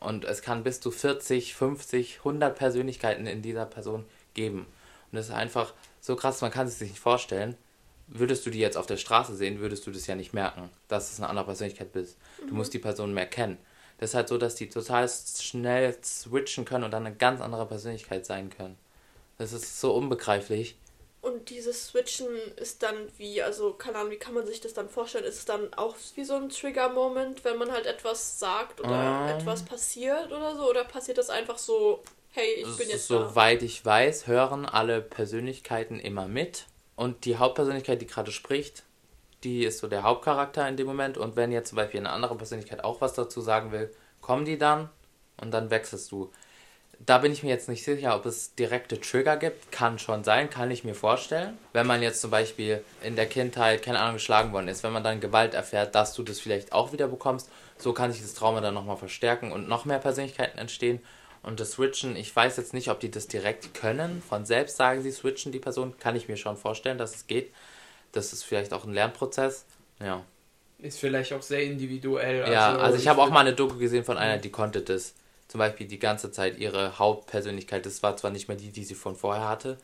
S1: Und es kann bis zu 40, 50, 100 Persönlichkeiten in dieser Person geben. Und das ist einfach so krass, man kann es sich nicht vorstellen. Würdest du die jetzt auf der Straße sehen, würdest du das ja nicht merken, dass es eine andere Persönlichkeit bist. Du mhm. musst die Person mehr kennen. Das ist halt so, dass die total schnell switchen können und dann eine ganz andere Persönlichkeit sein können. Das ist so unbegreiflich.
S2: Und dieses Switchen ist dann wie, also keine Ahnung, wie kann man sich das dann vorstellen? Ist es dann auch wie so ein Trigger-Moment, wenn man halt etwas sagt oder
S1: Ähm.
S2: etwas passiert oder so? Oder passiert das einfach so, hey, ich bin jetzt da?
S1: Soweit ich weiß, hören alle Persönlichkeiten immer mit. Und die Hauptpersönlichkeit, die gerade spricht, die ist so der Hauptcharakter in dem Moment. Und wenn jetzt zum Beispiel eine andere Persönlichkeit auch was dazu sagen will, kommen die dann und dann wechselst du. Da bin ich mir jetzt nicht sicher, ob es direkte Trigger gibt. Kann schon sein, kann ich mir vorstellen. Wenn man jetzt zum Beispiel in der Kindheit, keine Ahnung, geschlagen worden ist, wenn man dann Gewalt erfährt, dass du das vielleicht auch wieder bekommst, so kann sich das Trauma dann nochmal verstärken und noch mehr Persönlichkeiten entstehen. Und das Switchen, ich weiß jetzt nicht, ob die das direkt können. Von selbst sagen sie, switchen die Person, kann ich mir schon vorstellen, dass es geht. Das ist vielleicht auch ein Lernprozess. Ja.
S3: Ist vielleicht auch sehr individuell.
S1: Ja, also ich habe auch mal eine Doku gesehen von einer, die konnte das. Zum Beispiel die ganze Zeit ihre Hauptpersönlichkeit. Das war zwar nicht mehr die, die sie von vorher hatte,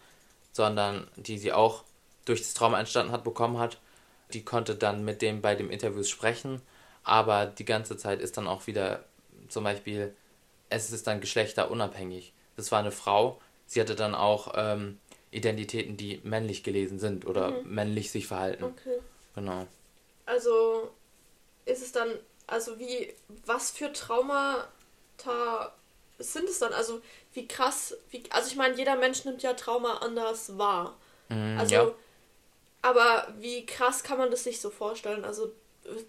S1: sondern die sie auch durch das Trauma entstanden hat, bekommen hat. Die konnte dann mit dem bei dem Interviews sprechen, aber die ganze Zeit ist dann auch wieder zum Beispiel, es ist dann geschlechterunabhängig. Das war eine Frau, sie hatte dann auch ähm, Identitäten, die männlich gelesen sind oder männlich sich verhalten.
S2: Okay.
S1: Genau.
S2: Also ist es dann, also wie, was für Traumata sind es dann? Also wie krass, wie, also ich meine, jeder Mensch nimmt ja Trauma anders wahr.
S1: Mhm,
S2: Also,
S1: ja.
S2: aber wie krass kann man das sich so vorstellen? Also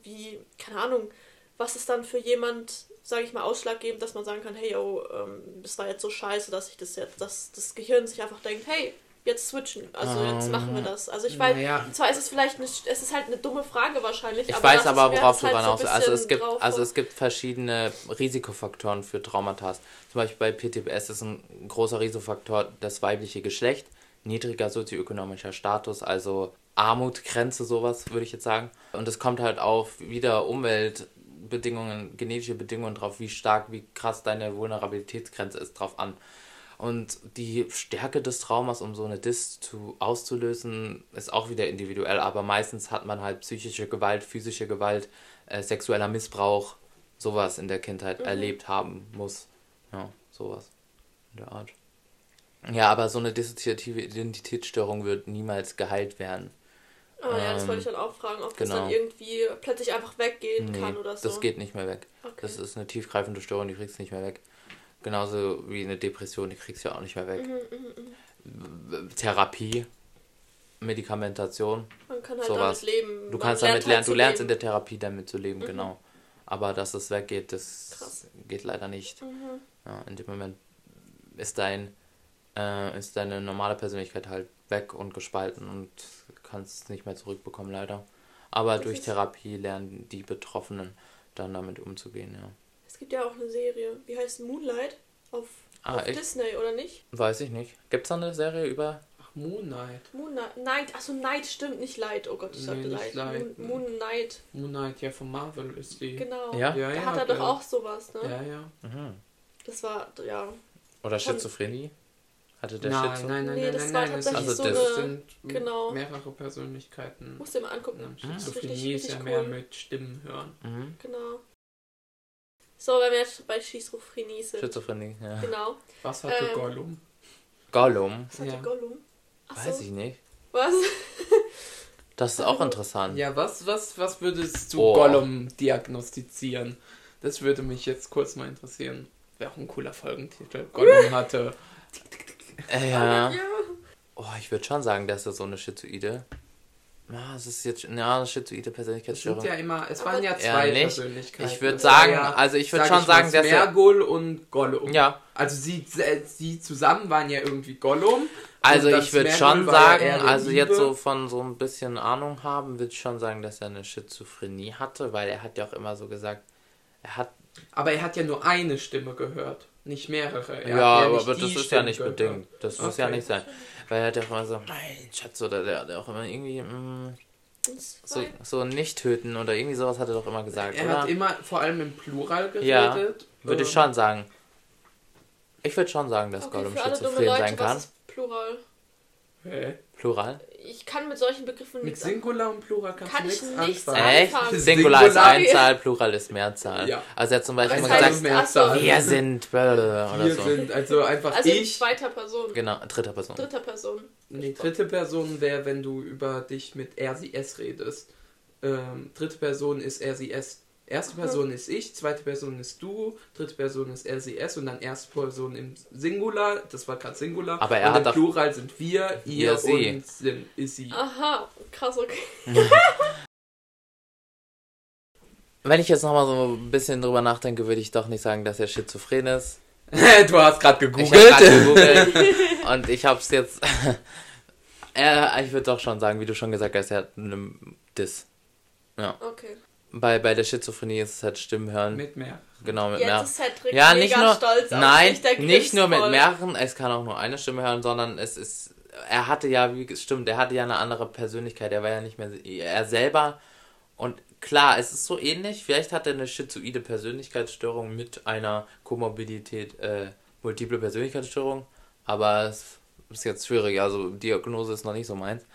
S2: wie, keine Ahnung, was ist dann für jemand, sage ich mal, ausschlaggebend, dass man sagen kann, hey, yo, ähm, das war jetzt so scheiße, dass ich das jetzt, dass das Gehirn sich einfach denkt, hey, jetzt switchen, also jetzt
S1: Ähm,
S2: machen wir das. Also ich weiß,
S3: naja.
S2: zwar ist es vielleicht, nicht, es ist halt eine dumme Frage wahrscheinlich,
S1: Ich
S2: aber
S1: weiß aber, worauf
S2: es
S1: du
S2: halt
S1: hinaus
S2: so
S1: Also es gibt, also es gibt verschiedene Risikofaktoren für Traumata. Zum Beispiel bei PTBS ist ein großer Risikofaktor das weibliche Geschlecht, niedriger sozioökonomischer Status, also Armutgrenze, sowas würde ich jetzt sagen. Und es kommt halt auf wieder Umweltbedingungen, genetische Bedingungen drauf, wie stark, wie krass deine Vulnerabilitätsgrenze ist, drauf an. Und die Stärke des Traumas, um so eine Dis zu, auszulösen, ist auch wieder individuell. Aber meistens hat man halt psychische Gewalt, physische Gewalt, äh, sexueller Missbrauch, sowas in der Kindheit erlebt haben muss. Ja, sowas in der Art. Ja, aber so eine dissoziative Identitätsstörung wird niemals geheilt werden.
S2: Ah ja, das
S1: ähm,
S2: wollte ich dann auch fragen, ob das
S1: genau.
S2: dann irgendwie plötzlich einfach weggehen
S1: Nee,
S2: kann oder so.
S1: das geht nicht mehr weg.
S2: Okay.
S1: Das ist eine tiefgreifende Störung, die kriegst du nicht mehr weg. Genauso wie eine Depression, die kriegst du ja auch nicht mehr weg.
S2: Mhm,
S1: W- Therapie, Medikamentation,
S2: Man kann halt
S1: sowas.
S2: damit leben.
S1: Du
S2: Man
S1: kannst damit
S2: halt
S1: lernen,
S2: zu
S1: du lernst in
S2: leben.
S1: der Therapie damit zu leben, genau. Aber dass es weggeht, das
S2: Krass.
S1: geht leider nicht.
S2: Mhm.
S1: Ja, in dem Moment ist dein äh, ist deine normale Persönlichkeit halt weg und gespalten und kannst es nicht mehr zurückbekommen, leider. Aber
S2: Das
S1: durch Therapie lernen die Betroffenen dann damit umzugehen, ja.
S2: Es gibt ja auch eine Serie, die heißt Moonlight auf,
S1: Ah,
S2: auf? Disney, oder nicht?
S1: Weiß ich nicht. Gibt's da eine Serie über.
S3: Ach, Moon Knight.
S2: Moonlight, Night, achso, Night stimmt, nicht Light, oh Gott, ich
S3: Nee,
S2: sagte
S3: nicht
S2: Light.
S3: Light.
S2: Moon, Moon Knight,
S3: Moon Knight, ja, von Marvel ist die.
S2: genau.
S1: Ja?
S3: Ja,
S2: Da
S3: ja,
S2: hat er doch
S3: der-
S2: auch sowas, ne?
S3: Ja, ja.
S1: Mhm.
S2: Das war, ja,
S1: Oder Schizophrenie? Hatte der
S3: Nein, nein, nein,
S2: Nee,
S3: nein,
S2: das
S3: nein,
S2: war
S3: nein. Es
S2: tatsächlich
S1: Also so
S3: es
S2: eine-
S3: sind
S2: genau.
S3: mehrere Persönlichkeiten.
S2: musst du dir mal angucken.
S3: Ja,
S2: Das
S3: Schizophrenie ist ja mehr
S2: cool.
S3: mit Stimmen hören.
S1: Mhm.
S2: Genau. So, wenn wir jetzt bei Schizophrenie sind.
S1: Schizophrenie, ja.
S2: Genau.
S3: Was hatte
S2: Ähm,
S3: Gollum?
S1: Gollum?
S2: Was hatte
S3: Ja.
S2: Gollum? Achso,
S1: Weiß ich nicht.
S2: was? <laughs>
S1: Das ist auch interessant.
S3: Ja, was, was, was würdest du
S1: Oh.
S3: Gollum diagnostizieren? Das würde mich jetzt kurz mal interessieren. Wäre auch ein cooler Folgentitel. Gollum <laughs> hatte.
S1: Äh, ja.
S2: ja.
S1: Oh, ich würde schon sagen, dass er so eine Schizoide. Ja, es ist jetzt ja, eine schizoide
S3: Es sind
S1: Persönlichkeitsstörung.
S3: ja immer, es waren ja
S1: Ja,
S3: zwei
S1: nicht.
S3: Persönlichkeiten.
S1: Ich würde sagen,
S3: ja,
S1: also ich würde
S3: sag
S1: schon
S3: ich
S1: sagen, dass er.
S3: Smergol und Gollum.
S1: Ja,
S3: Also sie, sie zusammen waren ja irgendwie Gollum.
S1: also ich würde schon
S3: ja
S1: sagen,
S3: der
S1: also jetzt
S3: Liebe.
S1: so von so ein bisschen Ahnung haben, würde ich schon sagen, dass er eine Schizophrenie hatte, weil er hat ja auch immer so gesagt, er hat
S3: Aber er hat ja nur eine Stimme gehört, nicht mehrere. Er
S1: ja, aber, aber das ist ja
S3: Stimme
S1: nicht
S3: gehört.
S1: bedingt. Das muss ja
S3: Okay.
S1: nicht sein. Weil er hat ja auch immer so, mein Schatz, oder der hat auch immer irgendwie, mm,
S2: Und
S1: so, so nicht töten oder irgendwie sowas hat er doch immer gesagt,
S3: Er
S1: oder?
S3: hat immer vor allem im Plural geredet.
S1: Ja, Würde ich
S3: Ähm,
S1: schon sagen. Ich würde schon sagen, dass
S2: Okay,
S1: Gollum schizophren sein kann.
S2: was ist Plural?
S3: Hä?
S1: Plural?
S2: Ich kann mit solchen Begriffen
S3: Mit
S2: nichts
S3: Singular und Plural kannst
S2: Kann
S3: du
S2: ich
S3: nichts
S2: nichts
S3: anfangen.
S1: Echt?
S2: Anfangen.
S1: Singular ist
S3: Singular.
S1: Einzahl, Plural ist Mehrzahl.
S3: Ja.
S1: Also er hat zum Beispiel
S2: heißt
S1: gesagt,
S2: so,
S1: wir sind oder
S3: Wir
S1: so.
S3: sind also einfach
S2: Also in
S3: ich.
S2: zweiter Person.
S1: Genau, dritter Person.
S2: Dritter Person.
S3: Nee, dritte Person wäre, wenn du über dich mit er, sie, es redest. Ähm, dritte Person ist er, sie, es. Erste Person ist ich, zweite Person ist du, dritte Person ist er, sie, es und dann erste Person im Singular, das war gerade Singular.
S1: Aber er
S3: und
S1: hat
S3: im Plural sind wir, ihr
S1: Ja, sie.
S3: und sind, ist sie.
S2: Aha, krass, okay.
S1: Wenn ich jetzt nochmal so ein bisschen drüber nachdenke, würde ich doch nicht sagen, dass er schizophren ist. <laughs>
S3: du hast gerade
S1: Ich
S3: gegoogelt.
S1: habe <laughs> gegoogelt und ich habe es jetzt. <laughs> er, ich würde doch schon sagen, wie du schon gesagt hast, er hat eine Diss.
S2: Okay.
S1: Bei, bei der Schizophrenie ist es halt Stimmen hören.
S3: Mit mehr.
S1: genau, mit
S2: Jetzt
S1: mehr.
S2: ist Cedric
S1: Ja,
S2: mega
S1: nicht nur.
S2: stolz auf
S1: Nein,
S2: sich, der
S1: nicht nur mit mehreren. Es kann auch nur eine Stimme hören, sondern es ist. Er hatte ja, wie stimmt, er hatte ja eine andere Persönlichkeit. Er war ja nicht mehr er selber. Und klar, es ist so ähnlich. Vielleicht hat er eine schizoide Persönlichkeitsstörung mit einer Komorbidität, äh, multiple Persönlichkeitsstörung. Aber es ist jetzt schwierig. Also Diagnose ist noch nicht so meins.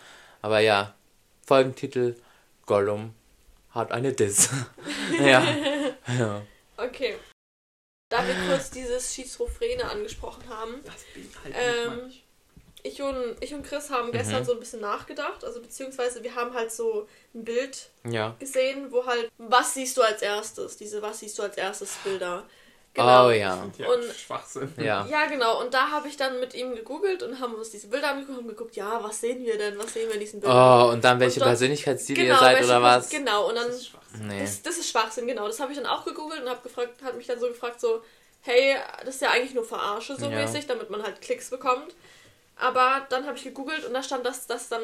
S1: Aber ja, Folgentitel Gollum hat eine Diss. <laughs> ja. <laughs> ja.
S2: Okay. Da wir kurz dieses Schizophrene angesprochen haben,
S3: Das bin halt
S2: Ähm,
S3: nicht
S2: ich und, ich und Chris haben gestern
S1: Mhm.
S2: so ein bisschen nachgedacht, also beziehungsweise wir haben halt so ein Bild
S1: Ja.
S2: gesehen, wo halt, was siehst du als erstes? Diese Was siehst du als erstes Bilder.
S1: Oh ja.
S3: Ja,
S2: Und-
S3: Schwachsinn.
S1: Ja.
S2: Ja, genau. Und da habe ich dann mit ihm gegoogelt und haben uns diese Bilder angeguckt und geguckt, ja, was sehen wir denn? Was sehen wir in diesen Bildern?
S1: Oh, und dann welche
S2: Und dort-
S1: Persönlichkeitsstile
S2: genau,
S1: ihr seid oder was?
S2: Genau, und dann
S3: Das ist Schwachsinn.
S1: Nee.
S2: Das, das ist Schwachsinn, genau. Das habe ich dann auch gegoogelt und habe gefragt, hat mich dann so gefragt, so, hey, das ist ja eigentlich nur Verarsche so
S1: Ja.
S2: mäßig, damit man halt Klicks bekommt. Aber dann habe ich gegoogelt und da stand, dass das dann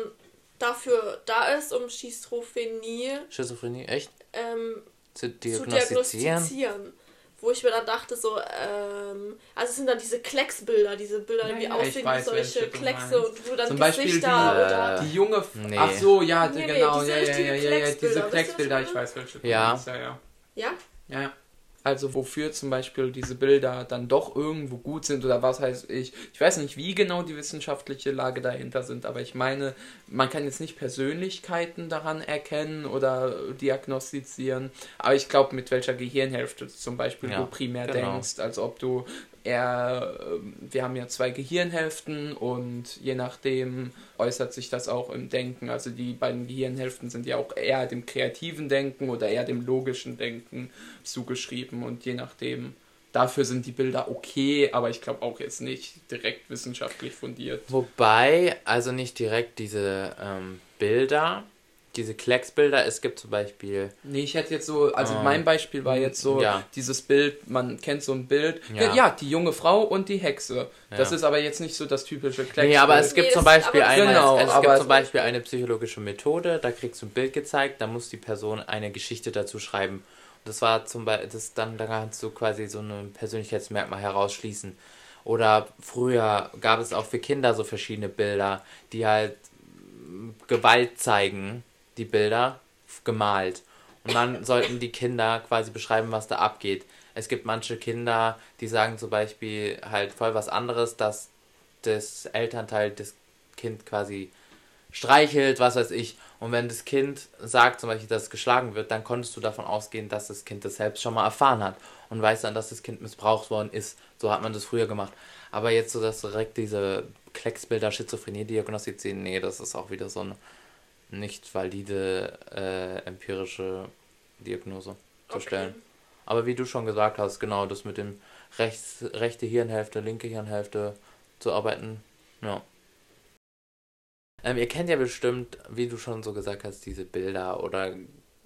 S2: dafür da ist, um Schizophrenie
S1: Schizophrenie, echt?
S2: ähm,
S1: Zu
S2: zu
S1: diagnostizieren?
S2: Wo ich mir dann dachte, so, ähm, also es sind dann diese Klecksbilder, diese Bilder,
S3: Ja,
S2: die
S3: ja,
S2: aussehen wie solche Kleckse und wo dann
S3: Zum Beispiel
S2: Gesichter
S1: die,
S2: oder.
S1: äh,
S3: Die junge. F
S1: Nee.
S3: Ach so, ja,
S2: Nee, nee,
S3: genau.
S2: diese
S3: ja, ja, ja, ja, diese Klecksbilder,
S2: ich
S3: weiß welche. du
S1: Ja.
S3: meinst, ja, ja.
S2: Ja?
S3: Ja, ja. Also wofür zum Beispiel diese Bilder dann doch irgendwo gut sind oder was heißt ich. Ich weiß nicht, wie genau die wissenschaftliche Lage dahinter sind, aber ich meine, man kann jetzt nicht Persönlichkeiten daran erkennen oder diagnostizieren, aber ich glaube, mit welcher Gehirnhälfte du zum Beispiel
S1: Ja,
S3: du primär
S1: genau.
S3: denkst, als ob du eher, ähm, wir haben ja zwei Gehirnhälften und je nachdem äußert sich das auch im Denken. Also die beiden Gehirnhälften sind ja auch eher dem kreativen Denken oder eher dem logischen Denken zugeschrieben und je nachdem, dafür sind die Bilder okay, aber ich glaube auch jetzt nicht direkt wissenschaftlich fundiert.
S1: Wobei, also nicht direkt diese ähm, Bilder, diese Klecksbilder, es gibt zum Beispiel,
S3: Nee, ich hätte jetzt so, also
S1: Ähm,
S3: mein Beispiel war jetzt so,
S1: ja.
S3: dieses Bild, man kennt so ein Bild, ja,
S1: Ja.
S3: die junge Frau und die Hexe. Das
S1: Ja.
S3: ist aber jetzt nicht so das typische Kleckbild.
S1: nee, aber es gibt
S2: Nee,
S1: zum
S2: das-
S1: Beispiel
S2: das
S1: eine,
S3: jetzt
S1: es
S3: kein-
S1: gibt
S3: aber-
S1: zum Beispiel eine psychologische Methode, da kriegst du ein Bild gezeigt, da muss die Person eine Geschichte dazu schreiben. Und das war zum Beispiel, das dann, da kannst du quasi so ein Persönlichkeitsmerkmal herausschließen. Oder früher gab es auch für Kinder so verschiedene Bilder, die halt mm, Gewalt zeigen, die Bilder, gemalt. Und dann <laughs> sollten die Kinder quasi beschreiben, was da abgeht. Es gibt manche Kinder, die sagen zum Beispiel halt voll was anderes, dass das Elternteil das Kind quasi streichelt, was weiß ich. Und wenn das Kind sagt zum Beispiel, dass es geschlagen wird, dann konntest du davon ausgehen, dass das Kind das selbst schon mal erfahren hat und weiß dann, dass das Kind missbraucht worden ist. So hat man das früher gemacht. Aber jetzt so, dass direkt diese Klecksbilder Schizophrenie diagnostizieren, nee, das ist auch wieder so eine nicht valide äh, empirische Diagnose zu
S2: Okay.
S1: stellen. Aber wie du schon gesagt hast, genau das mit dem rechts, rechte Hirnhälfte, linke Hirnhälfte zu arbeiten, ja. Ähm, ihr kennt ja bestimmt, wie du schon so gesagt hast, diese Bilder oder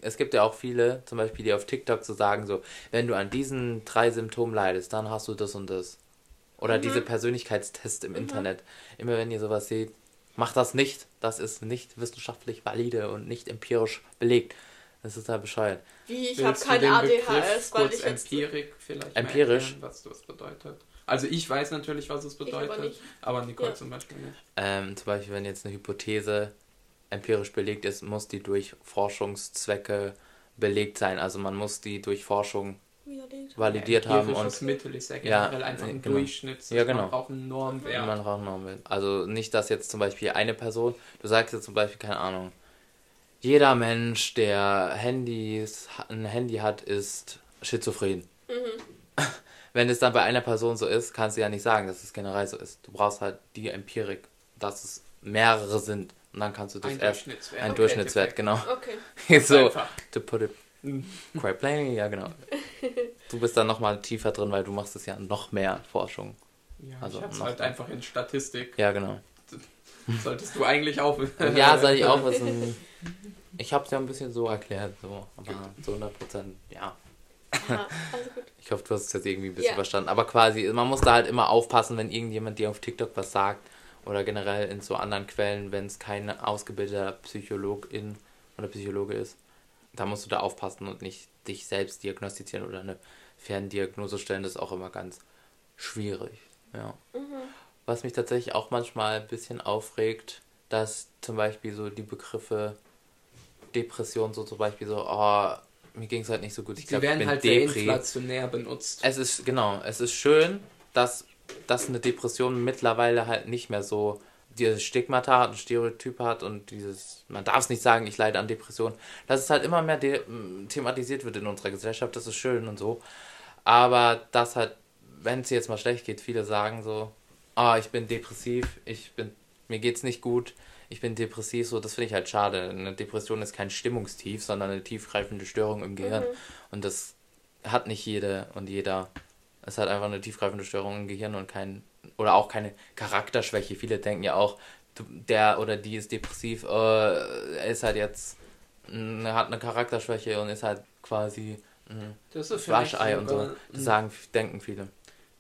S1: es gibt ja auch viele, zum Beispiel die auf TikTok so sagen, so, wenn du an diesen drei Symptomen leidest, dann hast du das und das. Oder
S2: Mhm.
S1: diese Persönlichkeitstests im
S2: Mhm.
S1: Internet. Immer wenn ihr sowas seht, macht das nicht. Das ist nicht wissenschaftlich valide und nicht empirisch belegt. Das ist da bescheuert.
S2: Wie, ich habe kein ADHS,
S3: Begriff
S2: weil
S3: kurz
S2: ich jetzt...
S3: Empirik vielleicht
S1: Empirisch?
S3: Mal erklären, was das bedeutet? Also ich weiß natürlich, was es
S2: aber
S3: bedeutet,
S2: nicht.
S3: aber Nicole
S2: Ja.
S3: zum Beispiel nicht.
S1: Ähm, zum Beispiel, wenn jetzt eine Hypothese empirisch belegt ist, muss die durch Forschungszwecke belegt sein. Also man muss die durch Forschung
S2: Widerlegt.
S1: validiert haben
S3: Empirisches
S1: und
S3: Mittel ist ja
S1: Ja,
S3: generell einfach ein
S1: genau.
S3: Durchschnitt.
S1: Ja, genau.
S3: Man braucht einen Normwert.
S1: man braucht noch mit. Also nicht, dass jetzt zum Beispiel eine Person, du sagst jetzt zum Beispiel, keine Ahnung, jeder Mensch, der Handys, ein Handy hat, ist schizophren.
S2: Mhm. <laughs>
S1: Wenn es dann bei einer Person so ist, kannst du ja nicht sagen, dass es generell so ist. Du brauchst halt die Empirik, dass es mehrere sind. Und dann kannst du das
S3: Ein
S1: erst.
S3: Durchschnittswert.
S1: Ein
S3: im
S1: Durchschnittswert,
S3: Endeffekt.
S1: genau.
S2: Okay. <laughs>
S1: so,
S3: Einfach.
S1: to put it quite plainly, ja genau. <laughs> Du bist dann nochmal tiefer drin, weil du machst es ja noch mehr Forschung.
S3: Ja,
S1: Also
S3: ich hab's halt
S1: mehr.
S3: einfach in Statistik.
S1: Ja, genau. <laughs>
S3: Solltest du eigentlich auch. <laughs>
S1: Ja, soll ich auch wissen. Ich habe es ja ein bisschen so erklärt, so, aber zu 100 Prozent, ja.
S2: Also gut.
S1: Ich hoffe, du hast es jetzt irgendwie ein bisschen
S2: Ja.
S1: verstanden. Aber quasi, man muss da halt immer aufpassen, wenn irgendjemand dir auf TikTok was sagt oder generell in so anderen Quellen, wenn es kein ausgebildeter Psychologin oder Psychologe ist. Da musst du da aufpassen und nicht dich selbst diagnostizieren oder eine Ferndiagnose stellen. Das ist auch immer ganz schwierig. Ja. Was mich tatsächlich auch manchmal ein bisschen aufregt, dass zum Beispiel so die Begriffe Depression, so zum Beispiel so, oh, mir ging es halt nicht so gut. Ich
S3: Die
S1: glaube, ich
S3: werden
S1: bin
S3: halt sehr
S1: Depri.
S3: inflationär benutzt.
S1: Es ist, genau, es ist schön, dass, dass eine Depression mittlerweile halt nicht mehr so dieses Stigmata hat, ein Stereotyp hat und dieses, man darf es nicht sagen, ich leide an Depression, dass es halt immer mehr thematisiert wird in unserer Gesellschaft, das ist schön und so. Aber dass halt, wenn es jetzt mal schlecht geht, viele sagen so, ah, ich bin depressiv, ich bin, mir geht's nicht gut, ich bin depressiv, so, das finde ich halt schade. Eine Depression ist kein Stimmungstief, sondern eine tiefgreifende Störung im Gehirn. Und das hat nicht jede und jeder. Es hat einfach eine tiefgreifende Störung im Gehirn und kein, oder auch keine Charakterschwäche. Viele denken ja auch, der oder die ist depressiv, äh, er ist halt jetzt, mh, er hat eine Charakterschwäche und ist halt quasi mh,
S3: Das ist
S1: Waschei und so. Das sagen, denken viele.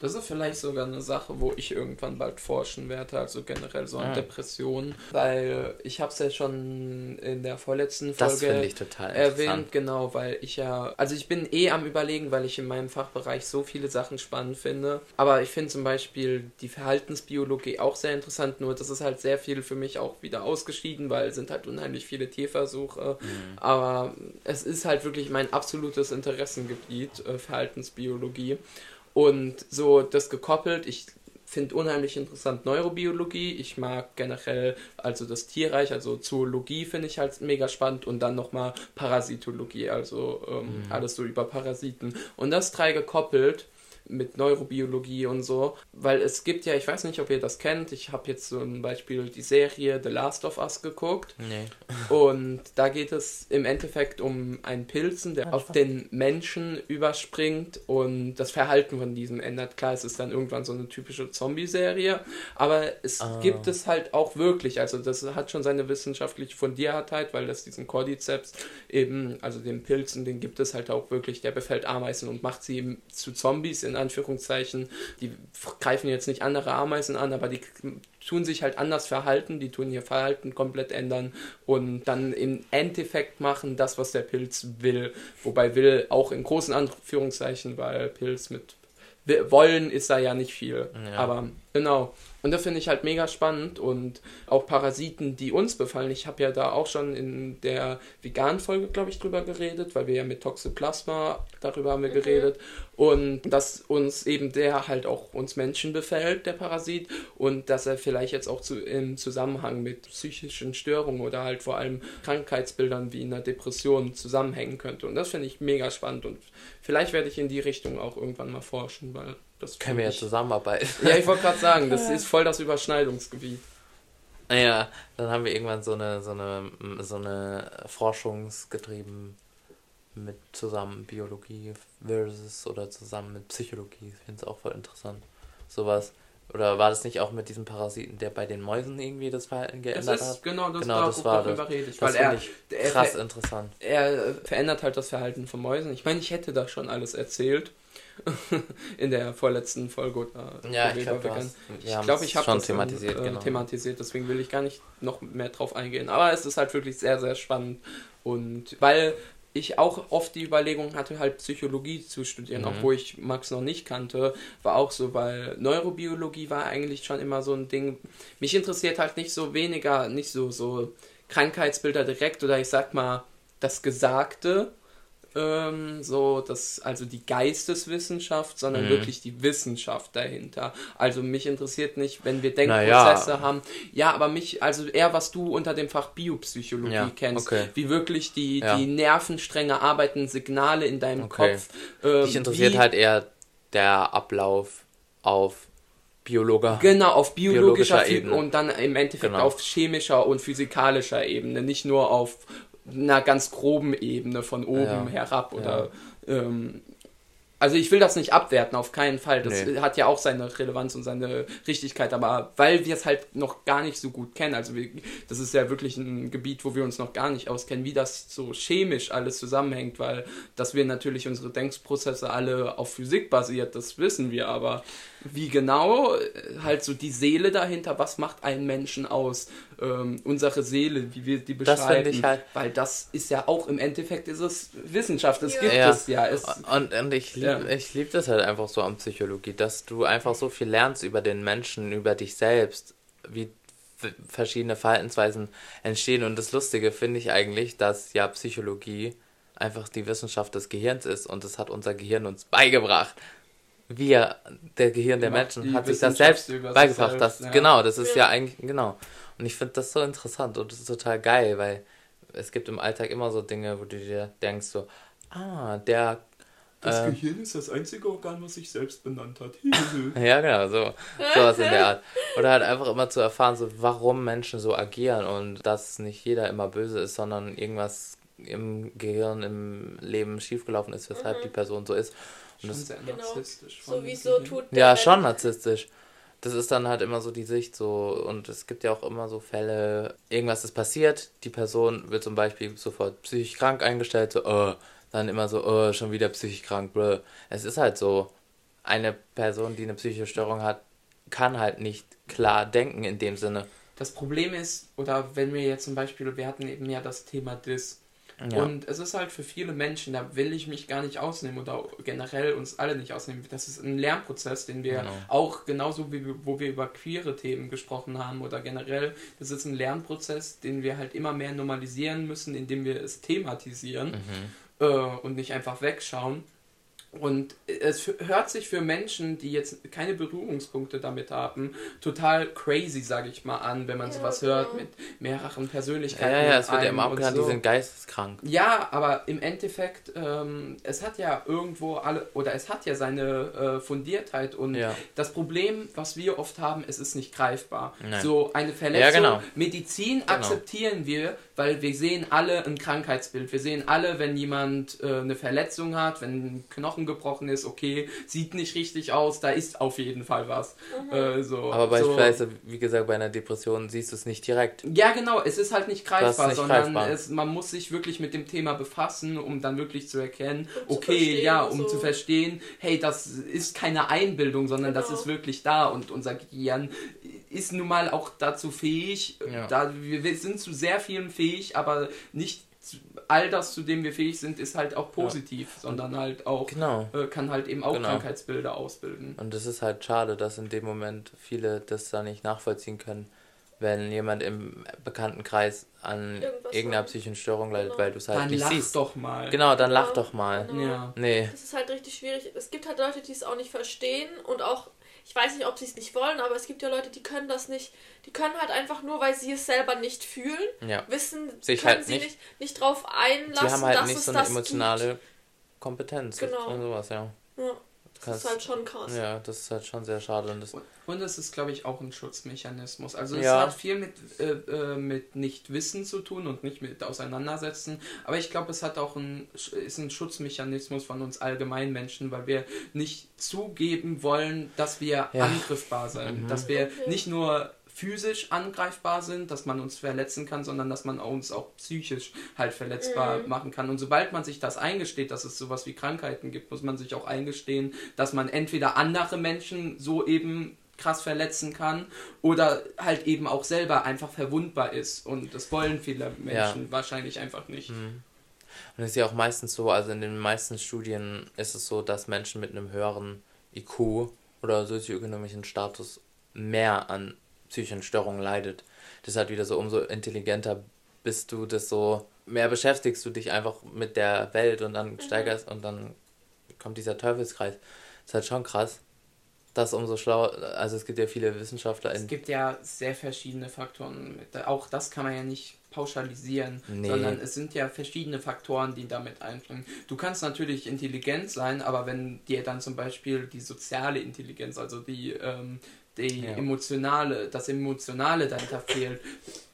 S3: Das ist vielleicht sogar eine Sache, wo ich irgendwann bald forschen werde, also generell so an
S1: Ah.
S3: Depressionen. Weil ich habe es ja schon in der vorletzten Folge
S1: ich total
S3: erwähnt, genau, weil ich ja, also ich bin eh am überlegen, weil ich in meinem Fachbereich so viele Sachen spannend finde. Aber ich finde zum Beispiel die Verhaltensbiologie auch sehr interessant, nur das ist halt sehr viel für mich auch wieder ausgeschieden, weil es sind halt unheimlich viele Tierversuche.
S1: Mhm.
S3: Aber es ist halt wirklich mein absolutes Interessengebiet, äh, Verhaltensbiologie. Und so das gekoppelt, ich finde unheimlich interessant Neurobiologie. Ich mag generell also das Tierreich, also Zoologie finde ich halt mega spannend und dann nochmal Parasitologie, also ähm, alles so über Parasiten. Und das drei gekoppelt mit Neurobiologie und so, weil es gibt ja, ich weiß nicht, ob ihr das kennt, ich habe jetzt zum Beispiel die Serie The Last of Us geguckt
S1: Nee.
S3: und da geht es im Endeffekt um einen Pilzen, der auf den Menschen überspringt und das Verhalten von diesem ändert. Klar, es ist dann irgendwann so eine typische Zombie-Serie, aber es
S1: Ah.
S3: gibt es halt auch wirklich. Also das hat schon seine wissenschaftliche Fundiertheit, weil das diesen Cordyceps eben, also den Pilzen, den gibt es halt auch wirklich. Der befällt Ameisen und macht sie eben zu Zombies in Anführungszeichen. Die greifen jetzt nicht andere Ameisen an, aber die tun sich halt anders verhalten, die tun ihr Verhalten komplett ändern und dann im Endeffekt machen das, was der Pilz will. Wobei will auch in großen Anführungszeichen, weil Pilz mit wollen ist da ja nicht viel.
S1: Ja.
S3: Aber genau. Und das finde ich halt mega spannend und auch Parasiten, die uns befallen. Ich habe ja da auch schon in der veganen Folge, glaube ich, drüber geredet, weil wir ja mit Toxoplasma darüber haben wir geredet. Und dass uns eben der halt auch uns Menschen befällt, der Parasit. Und dass er vielleicht jetzt auch zu, im Zusammenhang mit psychischen Störungen oder halt vor allem Krankheitsbildern wie einer Depression zusammenhängen könnte. Und das finde ich mega spannend. Und vielleicht werde ich in die Richtung auch irgendwann mal forschen, weil das
S1: Können wir ja
S3: ich,
S1: zusammenarbeiten. <laughs>
S3: Ja, ich wollte gerade sagen, das ist voll das Überschneidungsgebiet.
S1: Ja, dann haben wir irgendwann so eine, so eine, so eine Forschungsgetrieben mit zusammen Biologie versus oder zusammen mit Psychologie. Ich finde es auch voll interessant. Sowas. Oder war das nicht auch mit diesem Parasiten, der bei den Mäusen irgendwie das Verhalten
S3: Das
S1: geändert
S3: ist
S1: hat?
S3: genau das,
S1: Genau,
S3: da-
S1: das war
S3: darüber
S1: das.
S3: rede ich.
S1: Das
S3: Weil er, er,
S1: krass
S3: ver
S1: interessant.
S3: er verändert halt das Verhalten von Mäusen. Ich meine, ich hätte da schon alles erzählt. <laughs> In der vorletzten Folge oder
S1: Ja, ich glaube,
S3: Ich
S1: es
S3: ich habe
S1: schon
S3: das dann,
S1: thematisiert,
S3: äh,
S1: genau.
S3: thematisiert, deswegen will ich gar nicht noch mehr drauf eingehen. Aber es ist halt wirklich sehr, sehr spannend. Und weil ich auch oft die Überlegung hatte, halt Psychologie zu studieren,
S1: Mhm.
S3: obwohl ich Max noch nicht kannte, war auch so, weil Neurobiologie war eigentlich schon immer so ein Ding. Mich interessiert halt nicht so weniger, nicht so, so Krankheitsbilder direkt oder ich sag mal das Gesagte ähm, so das, also die Geisteswissenschaft, sondern
S1: Mhm.
S3: wirklich die Wissenschaft dahinter. Also mich interessiert nicht, wenn wir
S1: Naja.
S3: Denkprozesse haben. Ja, aber mich, also eher was du unter dem Fach Biopsychologie
S1: Ja,
S3: kennst,
S1: okay.
S3: wie wirklich die,
S1: Ja.
S3: die Nervenstränge arbeiten, Signale in deinem
S1: Okay.
S3: Kopf. ähm,
S1: Dich interessiert halt eher der Ablauf auf Biologer.
S3: Genau, auf biologischer,
S1: biologischer
S3: Ebene
S1: Ebene.
S3: und dann im Endeffekt
S1: Genau.
S3: auf chemischer und physikalischer Ebene, nicht nur auf einer ganz groben Ebene von oben
S1: Ja.
S3: herab oder ähm, also ich will das nicht abwerten, auf keinen Fall. Das
S1: Nee.
S3: hat ja auch seine Relevanz und seine Richtigkeit, aber weil wir es halt noch gar nicht so gut kennen, also wir, das ist ja wirklich ein Gebiet, wo wir uns noch gar nicht auskennen, wie das so chemisch alles zusammenhängt, weil dass wir natürlich unsere Denkprozesse alle auf Physik basiert, das wissen wir, aber wie genau, äh, halt so die Seele dahinter, was macht einen Menschen aus, ähm, unsere Seele, wie wir die
S1: Das
S3: beschreiben,
S1: finde ich halt-
S3: weil das ist ja auch im Endeffekt ist es Wissenschaft, es
S2: Ja.
S3: gibt
S1: Ja.
S3: es ja, es,
S1: Und, und ich liebe
S3: Ja.
S1: ich lieb das halt einfach so an Psychologie, dass du einfach so viel lernst über den Menschen, über dich selbst, wie verschiedene Verhaltensweisen entstehen. Und das Lustige finde ich eigentlich, dass ja Psychologie einfach die Wissenschaft des Gehirns ist und das hat unser Gehirn uns beigebracht. Wir, der Gehirn der
S3: Macht
S1: Menschen, hat sich das selbst beigebracht.
S3: selbst,
S1: das,
S3: ja.
S1: Genau, das ist ja.
S2: Ja.
S1: eigentlich, genau. Und ich finde das so interessant und das ist total geil, weil es gibt im Alltag immer so Dinge, wo du dir denkst so, ah, der
S3: Das
S1: ähm,
S3: Gehirn ist das einzige Organ, was sich selbst benannt hat. <laughs>
S1: Ja, genau, so. Sowas in der Art. Oder halt einfach immer zu erfahren, so, warum Menschen so agieren und dass nicht jeder immer böse ist, sondern irgendwas im Gehirn, im Leben schiefgelaufen ist, weshalb die Person so ist. Und
S3: Schon
S1: das,
S3: sehr
S2: Genau.
S3: narzisstisch. von
S2: So wieso
S3: Gehirn.
S2: tut der
S1: ja, schon narzisstisch. Das ist dann halt immer so die Sicht so und es gibt ja auch immer so Fälle, irgendwas ist passiert, die Person wird zum Beispiel sofort psychisch krank eingestellt, so, oh, dann immer so, oh, schon wieder psychisch krank, bläh. Es ist halt so, eine Person, die eine psychische Störung hat, kann halt nicht klar denken in dem Sinne.
S3: Das Problem ist, oder wenn wir jetzt zum Beispiel, wir hatten eben ja das Thema Dis.
S1: Ja.
S3: Und es ist halt für viele Menschen, da will ich mich gar nicht ausnehmen oder generell uns alle nicht ausnehmen. Das ist ein Lernprozess, den wir
S1: Genau.
S3: auch genauso wie wir- wo wir über queere Themen gesprochen haben oder generell, das ist ein Lernprozess, den wir halt immer mehr normalisieren müssen, indem wir es thematisieren
S1: Mhm.
S3: äh, und nicht einfach wegschauen. Und es hört sich für Menschen, die jetzt keine Berührungspunkte damit haben, total crazy, sage ich mal, an, wenn man
S2: Ja,
S3: sowas
S2: genau.
S3: hört mit mehreren
S1: ja,
S3: Persönlichkeiten.
S1: ja, ja,
S3: in
S1: es wird ja immer abgetan,
S3: so.
S1: die sind geisteskrank.
S3: Ja, aber im Endeffekt, ähm, es hat ja irgendwo alle, oder es hat ja seine äh, Fundiertheit und
S1: Ja.
S3: das Problem, was wir oft haben, es ist nicht greifbar.
S1: Nein.
S3: So eine Verletzung,
S1: Ja, genau.
S3: Medizin akzeptieren wir, weil wir sehen alle ein Krankheitsbild. Wir sehen alle, wenn jemand äh, eine Verletzung hat, wenn ein Knochen gebrochen ist, okay, sieht nicht richtig aus, da ist auf jeden Fall was. Äh, so,
S1: Aber
S3: so.
S1: beispielsweise, wie gesagt, bei einer Depression siehst du es nicht direkt.
S3: Ja, genau, es ist halt nicht greifbar,
S1: nicht
S3: sondern
S1: greifbar.
S3: Es, man muss sich wirklich mit dem Thema befassen, um dann wirklich zu erkennen,
S2: Um zu
S3: okay,
S2: verstehen,
S3: ja, um
S2: so.
S3: zu verstehen, hey, das ist keine Einbildung, sondern das
S2: Genau.
S3: ist wirklich da und unser Gehirn ist nun mal auch dazu fähig,
S1: Ja.
S3: da, wir, wir sind zu sehr vielem fähig, aber nicht zu- all das, zu dem wir fähig sind, ist halt auch positiv, sondern halt auch,
S1: Genau.
S3: äh, kann halt eben auch
S1: Genau.
S3: Krankheitsbilder ausbilden.
S1: Und es ist halt schade, dass in dem Moment viele das da nicht nachvollziehen können, wenn jemand im Bekanntenkreis an
S2: Irgendwas
S1: irgendeiner psychischen Störung leidet,
S2: Genau.
S1: weil du es halt
S3: Dann
S1: nicht
S3: lach
S1: siehst.
S3: doch mal.
S1: Genau, dann lach
S2: Ja,
S1: doch mal.
S2: genau.
S3: Ja.
S1: Nee.
S2: Das ist halt richtig schwierig. Es gibt halt Leute, die es auch nicht verstehen und auch, ich weiß nicht, ob sie es nicht wollen, aber es gibt ja Leute, die können das nicht. Die können halt einfach nur, weil sie es selber nicht fühlen,
S1: Ja.
S2: wissen,
S1: Sich
S2: können
S1: halt
S2: sie
S1: nicht-
S2: nicht, nicht drauf einlassen,
S1: Die haben halt
S2: dass
S1: nicht
S2: es
S1: so eine emotionale Kompetenz
S2: Genau.
S1: und sowas, ja.
S2: Ja, das ist halt schon krass.
S1: Ja, das ist halt schon sehr schade. Und das,
S3: Und- Und es ist, glaube ich, auch ein Schutzmechanismus. Also es
S1: Ja.
S3: hat viel mit, äh, äh, mit Nichtwissen zu tun und nicht mit Auseinandersetzen. Aber ich glaube, es hat auch ein, ist ein Schutzmechanismus von uns allgemein Menschen, weil wir nicht zugeben wollen, dass wir
S1: Ja.
S3: angriffbar sind.
S1: Mhm.
S3: Dass wir
S2: Okay.
S3: nicht nur physisch angreifbar sind, dass man uns verletzen kann, sondern dass man uns auch psychisch halt verletzbar
S2: Mhm.
S3: machen kann. Und sobald man sich das eingesteht, dass es sowas wie Krankheiten gibt, muss man sich auch eingestehen, dass man entweder andere Menschen so eben krass verletzen kann oder halt eben auch selber einfach verwundbar ist. Und das wollen viele Menschen wahrscheinlich einfach nicht.
S1: Mhm. Und es ist ja auch meistens so, also in den meisten Studien ist es so, dass Menschen mit einem höheren IQ oder sozioökonomischen Status mehr an psychischen Störungen leidet. Das ist halt wieder so, umso intelligenter bis du das so mehr beschäftigst du dich einfach mit der Welt und dann
S2: Mhm.
S1: steigerst und dann kommt dieser Teufelskreis. ist halt schon krass. Das umso schlauer, also es gibt ja viele Wissenschaftler
S3: Es gibt ja sehr verschiedene Faktoren. Auch das kann man ja nicht pauschalisieren,
S1: Nee.
S3: sondern es sind ja verschiedene Faktoren, die damit einbringen. Du kannst natürlich intelligent sein, aber wenn dir dann zum Beispiel die soziale Intelligenz, also die, ähm, die
S1: Ja.
S3: emotionale, das Emotionale dahinter fehlt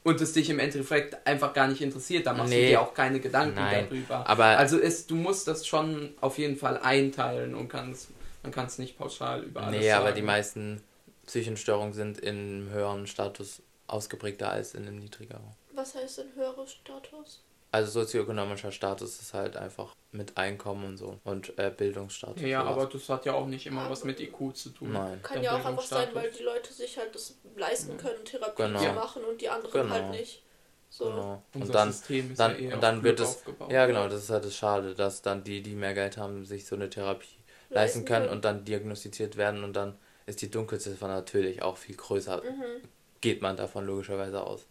S3: und es dich im Endeffekt einfach gar nicht interessiert, dann machst du
S1: Nee.
S3: dir auch keine Gedanken
S1: Nein,
S3: darüber.
S1: aber-
S3: also es, du musst das schon auf jeden Fall einteilen und kannst, man kann es nicht pauschal über alles
S1: Nee,
S3: sagen.
S1: aber die meisten psychischen Störungen sind im höheren Status ausgeprägter als in einem niedrigeren.
S2: Was heißt denn höheres Status?
S1: Also sozioökonomischer Status ist halt einfach mit Einkommen und so und äh, Bildungsstatus.
S3: Ja, aber das hat ja auch nicht immer was mit IQ zu tun.
S1: Nein.
S2: Kann ja auch einfach sein, weil die Leute sich halt das leisten können, Therapie
S1: Genau.
S2: zu machen und die anderen
S1: Genau.
S2: halt nicht. So.
S1: Genau.
S3: Unser
S1: Und dann,
S3: System ist
S1: dann,
S3: ja eher
S1: und dann wird es.
S3: aufgebaut.
S1: Ja, genau, das ist halt das Schade, dass dann die, die mehr Geld haben, sich so eine Therapie leisten können und dann diagnostiziert werden und dann ist die Dunkelziffer natürlich auch viel größer.
S2: Mhm.
S1: Geht man davon logischerweise aus.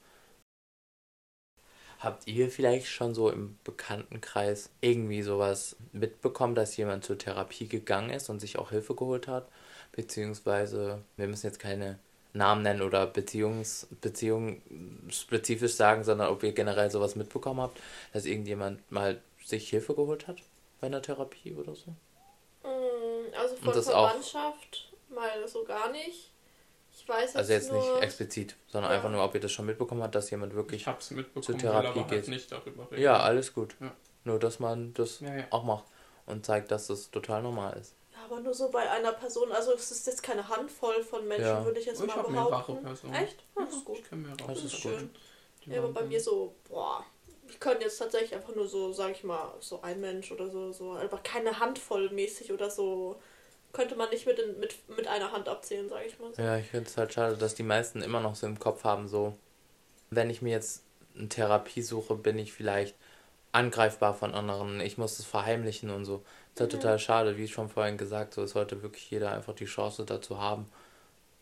S1: Habt ihr vielleicht schon so im Bekanntenkreis irgendwie sowas mitbekommen, dass jemand zur Therapie gegangen ist und sich auch Hilfe geholt hat? Beziehungsweise, wir müssen jetzt keine Namen nennen oder Beziehungs, Beziehungen spezifisch sagen, sondern ob ihr generell sowas mitbekommen habt, dass irgendjemand mal sich Hilfe geholt hat bei einer Therapie oder so?
S2: Mm, Also von Verwandtschaft mal so gar nicht. Ich weiß jetzt,
S1: Also jetzt
S2: nur,
S1: nicht explizit, sondern
S2: Ja.
S1: einfach nur, ob ihr das schon mitbekommen habt, dass jemand wirklich.
S3: Ich hab's mitbekommen,
S1: zur
S3: will
S1: Therapie
S3: aber
S1: geht.
S3: halt nicht darüber reden.
S1: Ja, alles gut.
S3: Ja.
S1: Nur, dass man das
S3: Ja, ja.
S1: auch macht und zeigt, dass das total normal ist.
S2: Ja, aber nur so bei einer Person. Also es ist jetzt keine Handvoll von Menschen,
S1: Ja.
S2: würde ich jetzt
S3: Ich
S2: mal behaupten. Echt? Oh, das ist gut.
S1: Das ist
S2: schön. Ja, aber bei mir so, boah, ich könnte jetzt tatsächlich einfach nur so, sag ich mal, so ein Mensch oder so, so, aber keine Handvoll mäßig oder so. Könnte man nicht mit, in, mit, mit einer Hand abzählen, sag ich mal. So.
S1: Ja, ich finde es halt schade, dass die meisten immer noch so im Kopf haben, so, wenn ich mir jetzt eine Therapie suche, bin ich vielleicht angreifbar von anderen, ich muss es verheimlichen und so. ist halt
S2: Mhm.
S1: total schade, wie schon vorhin gesagt, so ist heute wirklich jeder einfach die Chance dazu haben,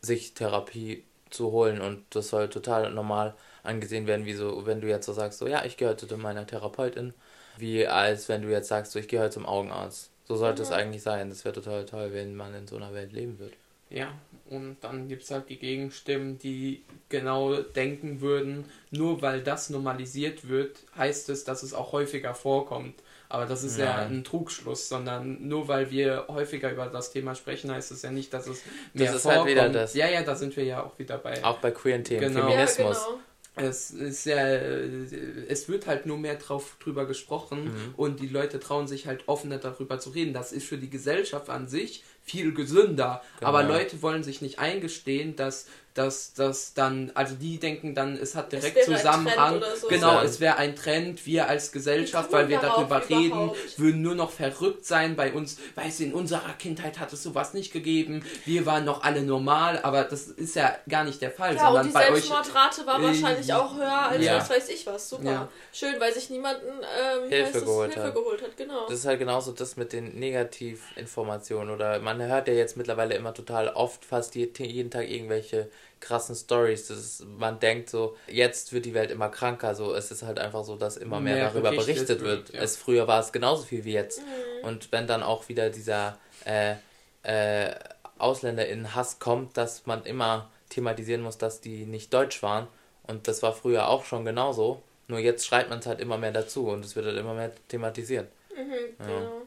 S1: sich Therapie zu holen und das soll total normal angesehen werden, wie so, wenn du jetzt so sagst, so, ja, ich heute zu meiner Therapeutin, wie als wenn du jetzt sagst, so, ich heute zum Augenarzt. So sollte es
S2: Mhm.
S1: eigentlich sein. Das wäre total toll, wenn man in so einer Welt leben würde.
S3: Ja, und dann gibt es halt die Gegenstimmen, die genau denken würden, nur weil das normalisiert wird, heißt es, dass es auch häufiger vorkommt. Aber das ist ja
S1: Nein.
S3: ein Trugschluss, sondern nur weil wir häufiger über das Thema sprechen, heißt es ja nicht, dass es mehr
S1: ist halt
S3: vorkommt.
S1: wieder das.
S3: Ja, ja, da sind wir ja auch wieder bei.
S1: Auch bei queeren Themen,
S3: Genau.
S2: Ja,
S1: Feminismus.
S2: genau.
S3: Es ist ja, es wird halt nur mehr drauf drüber gesprochen
S1: Mhm.
S3: und die Leute trauen sich halt offener darüber zu reden. Das ist für die Gesellschaft an sich viel gesünder.
S1: Genau.
S3: Aber Leute wollen sich nicht eingestehen, dass dass das dann, also die denken dann, es hat
S2: Es
S3: direkt
S2: ein
S3: Zusammenhang.
S2: So.
S3: Genau,
S1: Ja.
S3: es wäre ein Trend. Wir als Gesellschaft, weil wir darüber reden,
S2: überhaupt?
S3: würden nur noch verrückt sein. Bei uns, weißt du, in unserer Kindheit hat es sowas nicht gegeben. Wir waren noch alle normal, aber das ist ja gar nicht der Fall,
S2: Ja, und
S3: sondern
S2: die
S3: bei euch.
S2: Selbstmordrate war
S3: Äh,
S2: wahrscheinlich auch höher als
S3: ja.
S2: was weiß ich was. Super.
S3: Ja.
S2: Schön, weil sich niemanden ähm,
S1: Hilfe geholt
S2: Hilfe
S1: hat.
S2: geholt hat. Genau.
S1: Das ist halt genauso das mit den Negativinformationen oder man hört ja jetzt mittlerweile immer total oft fast je- jeden Tag irgendwelche krassen Stories. Das ist, man denkt so, jetzt wird die Welt immer kranker. So, es ist halt einfach so, dass immer mehr,
S3: Mehr
S1: darüber
S3: berichtet
S1: berichtet
S3: wird,
S1: wird.
S3: ja.
S1: Es früher war es genauso viel wie jetzt.
S2: Mhm.
S1: Und wenn dann auch wieder dieser äh, äh, AusländerInnen-Hass kommt, dass man immer thematisieren muss, dass die nicht deutsch waren. Und das war früher auch schon genauso. Nur jetzt schreit man es halt immer mehr dazu und es wird halt immer mehr thematisiert.
S2: Mhm,
S1: Ja.
S2: genau.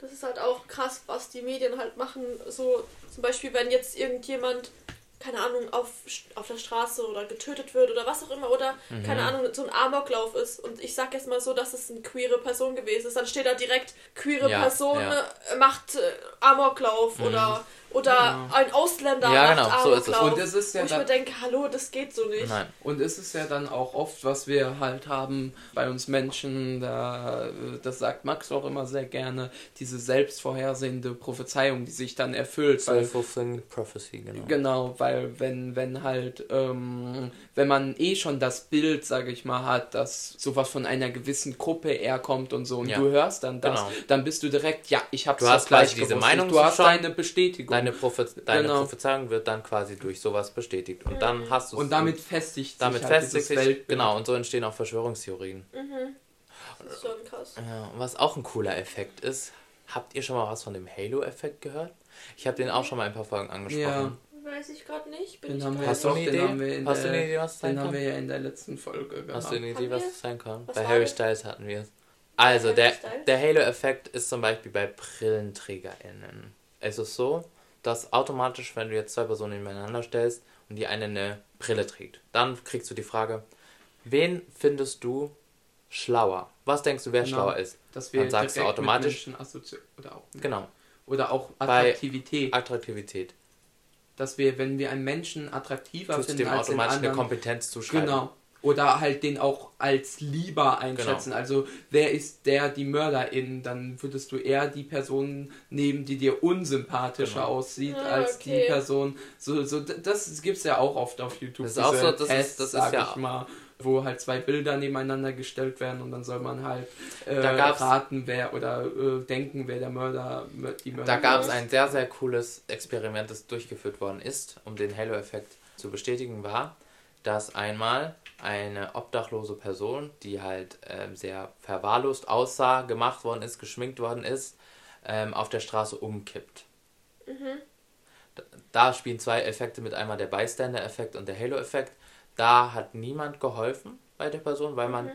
S2: Das ist halt auch krass, was die Medien halt machen. So zum Beispiel, wenn jetzt irgendjemand, keine Ahnung, auf, auf der Straße oder getötet wird oder was auch immer, oder
S1: Mhm.
S2: keine Ahnung, so ein Amoklauf ist und ich sag jetzt mal so, dass es eine queere Person gewesen ist, dann steht da direkt, queere
S1: Ja,
S2: Person
S1: ja.
S2: macht äh, Amoklauf oder, oder
S3: Ja.
S2: ein Ausländer
S1: Ja,
S2: macht
S1: genau, so ist es.
S3: Und das ist ja
S2: wo ich mir denke, hallo, das geht so nicht.
S1: Nein.
S3: Und es ist ja dann auch oft, was wir halt haben bei uns Menschen, da, das sagt Max auch immer sehr gerne, diese selbstvorhersehende Prophezeiung, die sich dann erfüllt.
S1: Self-fulfilling prophecy, genau.
S3: genau, weil wenn, wenn halt, ähm, wenn man eh schon das Bild, sage ich mal, hat, dass sowas von einer gewissen Gruppe eher kommt und so, und
S1: Ja.
S3: du hörst dann das,
S1: Genau.
S3: dann bist du direkt, ja, ich hab's
S1: Du hast
S3: gleich
S1: quasi diese
S3: gewusst.
S1: Meinung
S3: Du hast
S1: schon.
S3: deine Bestätigung.
S1: Deine, Prophe deine
S3: Genau.
S1: Prophezeiung wird dann quasi durch sowas bestätigt. Und dann hast du
S3: Und damit festigt sich
S1: damit
S3: halt
S1: festigt sich,
S3: Weltbild.
S1: genau, und so entstehen auch Verschwörungstheorien.
S2: Das ist schon krass.
S1: Ja, und was auch ein cooler Effekt ist, habt ihr schon mal was von dem Halo-Effekt gehört? Ich habe den auch schon mal in ein paar Folgen angesprochen.
S3: Ja.
S2: Weiß ich gerade nicht. Bin
S3: Den
S2: ich
S3: haben wir
S1: Hast du eine Idee?
S3: haben wir in
S1: Hast du
S3: der,
S1: eine Idee, was das sein
S3: Den haben
S1: kann?
S3: wir ja in der letzten Folge gehabt.
S1: Hast du eine Idee, was das sein kann?
S2: Was
S1: Bei Harry? Styles hatten wir es. Also, der, der Halo-Effekt ist zum Beispiel bei BrillenträgerInnen. Es ist so, dass automatisch, wenn du jetzt zwei Personen nebeneinander stellst und die eine eine Brille trägt, dann kriegst du die Frage, wen findest du schlauer? Was denkst du, wer
S3: Genau.
S1: schlauer ist?
S3: Dass wir
S1: Dann sagst du automatisch-
S3: oder auch,
S1: Genau,
S3: oder auch
S1: Bei-
S3: Attraktivität.
S1: Attraktivität.
S3: dass wir, wenn wir einen Menschen attraktiver
S1: Tust
S3: finden
S1: dem
S3: als den
S1: automatisch eine
S3: anderen,
S1: Kompetenz zuschreiben.
S3: Genau. Oder halt den auch als lieber einschätzen.
S1: Genau.
S3: Also wer ist der, die Mörderin? Dann würdest du eher die Person nehmen, die dir unsympathischer
S1: Genau.
S3: aussieht,
S2: Ah,
S3: als die
S2: okay.
S3: Person. So, so, das gibt's ja auch oft auf YouTube.
S1: Das ist auch so, das ist-
S3: Tests,
S1: das ist
S3: sag
S1: ja-
S3: ich mal, wo halt zwei Bilder nebeneinander gestellt werden und dann soll man halt äh, raten, wer oder äh, denken, wer der Mörder, die Mörder
S1: Da gab es
S3: ist.
S1: ein sehr, sehr cooles Experiment, das durchgeführt worden ist, um den Halo-Effekt zu bestätigen, war, dass einmal eine obdachlose Person, die halt ähm, sehr verwahrlost aussah, gemacht worden ist, geschminkt worden ist, ähm, auf der Straße umkippt. Da, da spielen zwei Effekte mit, einmal der Bystander-Effekt und der Halo-Effekt. Da hat niemand geholfen bei der Person, weil man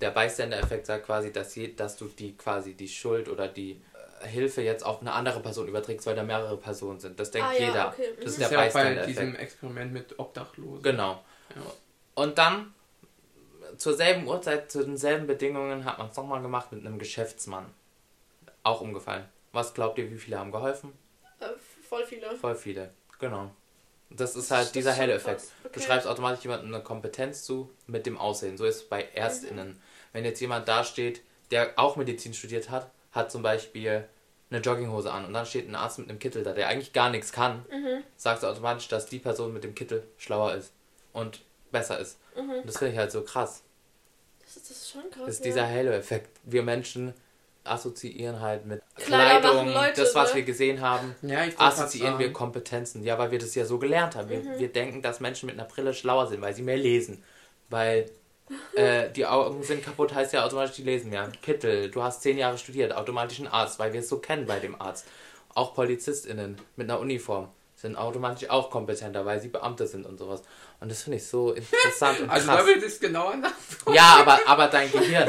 S1: der Bystander-Effekt sagt quasi, dass, je, dass du die quasi die Schuld oder die äh, Hilfe jetzt auf eine andere Person überträgst, weil da mehrere Personen sind. Das denkt
S2: Ah, ja,
S1: jeder.
S2: okay,
S1: Das
S2: mhm.
S1: ist
S3: Das
S1: der
S3: ist ja auch bei diesem. Experiment mit Obdachlosen.
S1: Genau.
S3: Ja.
S1: Und dann zur selben Uhrzeit, zu denselben Bedingungen hat man es nochmal gemacht mit einem Geschäftsmann. Auch umgefallen. Was glaubt ihr, wie viele haben geholfen?
S2: Äh, voll viele.
S1: Voll viele. Genau. Das ist
S2: Das
S1: halt
S2: ist
S1: dieser
S2: schon
S1: Halo-Effekt.
S2: krass.
S1: Du
S2: Okay.
S1: schreibst automatisch jemandem eine Kompetenz zu mit dem Aussehen. So ist es bei ErstInnen. Wenn jetzt jemand da steht, der auch Medizin studiert hat, hat zum Beispiel eine Jogginghose an und dann steht ein Arzt mit einem Kittel da, der eigentlich gar nichts kann, sagst du automatisch, dass die Person mit dem Kittel schlauer ist und besser ist. Und das finde ich halt so krass.
S2: Das ist, das ist schon krass.
S1: Das ist
S2: ja.
S1: dieser Halo-Effekt. Wir Menschen assoziieren halt mit
S2: Kleider
S1: Kleidung,
S2: Leute,
S1: das, was
S2: ne?
S1: wir gesehen haben,
S3: Ja, ich
S1: assoziieren wir. Kompetenzen. Ja, weil wir das ja so gelernt haben. Wir, wir denken, dass Menschen mit einer Brille schlauer sind, weil sie mehr lesen. Weil äh, <laughs> die Augen sind kaputt, heißt ja automatisch, die lesen mehr. Kittel, du hast zehn Jahre studiert, automatisch ein Arzt, weil wir es so kennen bei dem Arzt. Auch PolizistInnen mit einer Uniform sind automatisch auch kompetenter, weil sie Beamte sind und sowas. Und das finde ich so interessant und <laughs>
S3: Also
S1: krass.
S3: da wird es genauer nach.
S1: Ja, aber, aber dein Gehirn,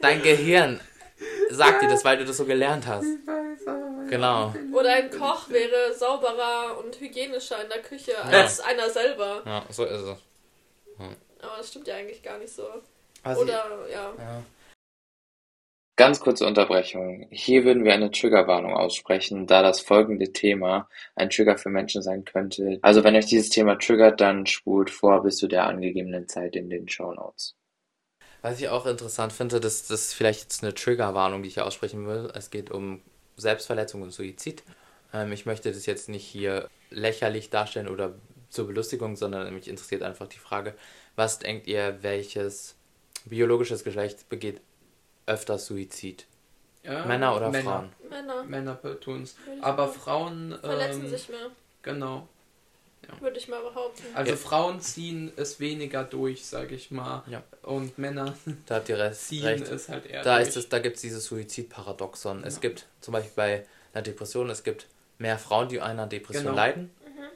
S1: dein Gehirn sagt dir das, weil du das so gelernt hast. Genau.
S2: Oder ein Koch wäre sauberer und hygienischer in der Küche als einer selber.
S1: Ja, so ist es.
S2: Aber das stimmt ja eigentlich gar nicht so.
S1: Was
S2: Oder, ja.
S1: Ja.
S4: Ganz kurze Unterbrechung. Hier würden wir eine Triggerwarnung aussprechen, da das folgende Thema ein Trigger für Menschen sein könnte. Also wenn euch dieses Thema triggert, dann spult vor bis zu der angegebenen Zeit in den Show Notes.
S1: Was ich auch interessant finde, das, das ist vielleicht jetzt eine Triggerwarnung, die ich hier aussprechen will. Es geht um Selbstverletzung und Suizid. Ähm, ich möchte das jetzt nicht hier lächerlich darstellen oder zur Belustigung, sondern mich interessiert einfach die Frage, was denkt ihr, welches biologisches Geschlecht begeht öfters Suizid?
S3: Ja,
S1: Männer oder
S3: Männer.
S1: Frauen?
S2: Männer
S3: Männer.
S2: Würde ich
S3: Aber Frauen.
S2: verletzen
S3: ähm,
S2: sich mehr,
S3: Genau.
S2: würde ich mal behaupten.
S3: Also
S1: Ja.
S3: Frauen ziehen es weniger durch, sag ich mal.
S1: Ja.
S3: Und Männer <laughs>
S1: Da habt ihr recht.
S3: ziehen
S1: recht.
S3: es halt eher
S1: Da
S3: durch.
S1: ist es, da gibt es dieses Suizidparadoxon. Es
S3: Ja.
S1: gibt zum Beispiel bei einer Depression, es gibt mehr Frauen, die an einer Depression
S3: Genau.
S1: leiden,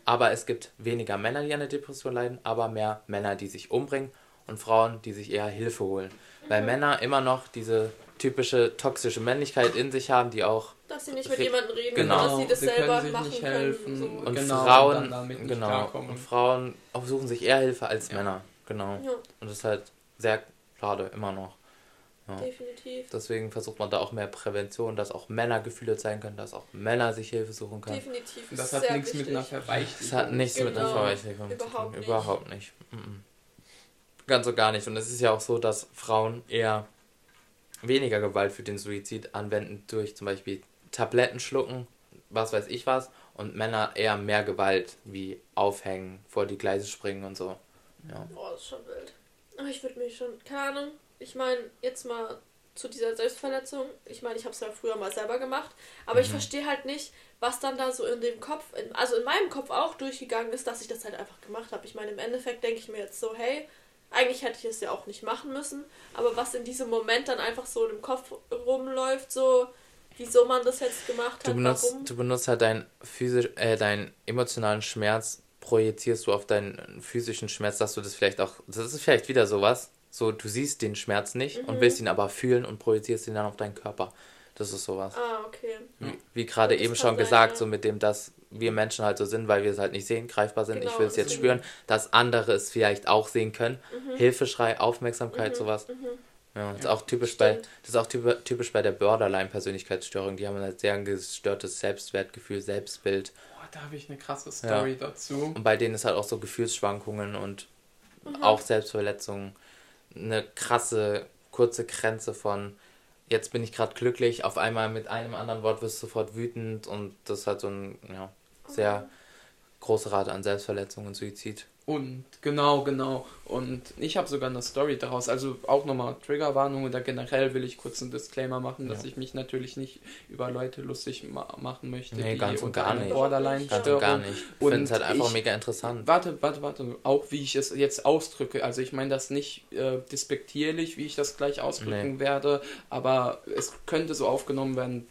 S1: aber es gibt weniger Männer, die an einer Depression leiden, aber mehr Männer, die sich umbringen und Frauen, die sich eher Hilfe holen. Weil Männer immer noch diese typische toxische Männlichkeit in sich haben, die auch
S2: Dass sie nicht mit jemandem reden,
S1: Genau.
S2: dass sie das
S3: Sie
S2: selber
S3: können sich
S2: machen
S3: nicht
S2: können.
S3: helfen.
S2: So.
S1: und
S3: Genau, und
S1: Frauen
S3: dann damit nicht
S1: genau
S3: klarkommen.
S1: und Frauen auch suchen sich eher Hilfe als
S3: Ja.
S1: Männer, genau.
S2: Ja,
S1: Und das ist halt sehr schade immer noch.
S2: definitiv.
S1: Deswegen versucht man da auch mehr Prävention, dass auch Männer gefühlt sein können, dass auch Männer sich Hilfe suchen können.
S2: Definitiv.
S3: Und das
S2: ist
S3: hat nichts mit einer Verweichlichung.
S1: Es hat nichts mit einer
S2: Genau.
S1: Verweichlichung zu
S2: Überhaupt
S1: tun.
S2: nicht.
S1: Überhaupt nicht. Mhm. Ganz und gar nicht. Und es ist ja auch so, dass Frauen eher weniger Gewalt für den Suizid anwenden durch zum Beispiel Tabletten schlucken, was weiß ich was, und Männer eher mehr Gewalt wie aufhängen, vor die Gleise springen und so. Ja.
S2: Boah, das ist schon wild. Aber ich würde mich schon, keine Ahnung, ich meine, jetzt mal zu dieser Selbstverletzung. Ich meine, ich habe es ja früher mal selber gemacht, aber ich verstehe halt nicht, was dann da so in dem Kopf, in, also in meinem Kopf auch durchgegangen ist, dass ich das halt einfach gemacht habe. Ich meine, im Endeffekt denke ich mir jetzt so, hey, eigentlich hätte ich es ja auch nicht machen müssen, aber was in diesem Moment dann einfach so im Kopf rumläuft, so wieso man das jetzt gemacht hat,
S1: Du benutzt,
S2: warum.
S1: du benutzt halt deinen physisch, äh, deinen emotionalen Schmerz, projizierst du auf deinen physischen Schmerz, dass du das vielleicht auch, das ist vielleicht wieder sowas, so du siehst den Schmerz nicht
S2: Mhm.
S1: und willst ihn aber fühlen und projizierst ihn dann auf deinen Körper. Das ist sowas.
S2: Ah, okay.
S1: Wie, wie gerade eben schon
S2: sein,
S1: gesagt,
S2: ja.
S1: so mit dem, dass wir Menschen halt so sind, weil wir es halt nicht sehen, greifbar sind. ich
S2: Genau,
S1: will es jetzt
S2: mhm.
S1: spüren, dass andere es vielleicht auch sehen können. Hilfeschrei, Aufmerksamkeit, sowas. Ja, das ist auch typisch bei,
S2: Mhm.
S1: Das ist auch typ- typisch bei der Borderline-Persönlichkeitsstörung. Die haben halt sehr ein gestörtes Selbstwertgefühl, Selbstbild.
S3: Boah, da habe ich eine krasse Story dazu.
S1: Und bei denen ist halt auch so Gefühlsschwankungen und
S2: Mhm.
S1: auch Selbstverletzungen. Eine krasse, kurze Grenze von jetzt bin ich gerade glücklich, auf einmal mit einem anderen Wort wirst du sofort wütend und das ist halt so ein ja, sehr große Rate an Selbstverletzungen und Suizid.
S3: Und genau, genau. Und ich habe sogar eine Story daraus. Also auch nochmal Triggerwarnung oder generell will ich kurz einen Disclaimer machen, dass
S1: Ja.
S3: ich mich natürlich nicht über Leute lustig ma machen möchte,
S1: Nee,
S3: die
S1: ganz und gar nicht.
S3: Borderline
S1: Ganz und gar nicht. Ich finde es halt einfach
S3: ich-
S1: mega interessant.
S3: Warte, warte, warte. Auch wie ich es jetzt ausdrücke. Also ich meine das nicht äh, despektierlich, wie ich das gleich ausdrücken werde, aber es könnte so aufgenommen werden,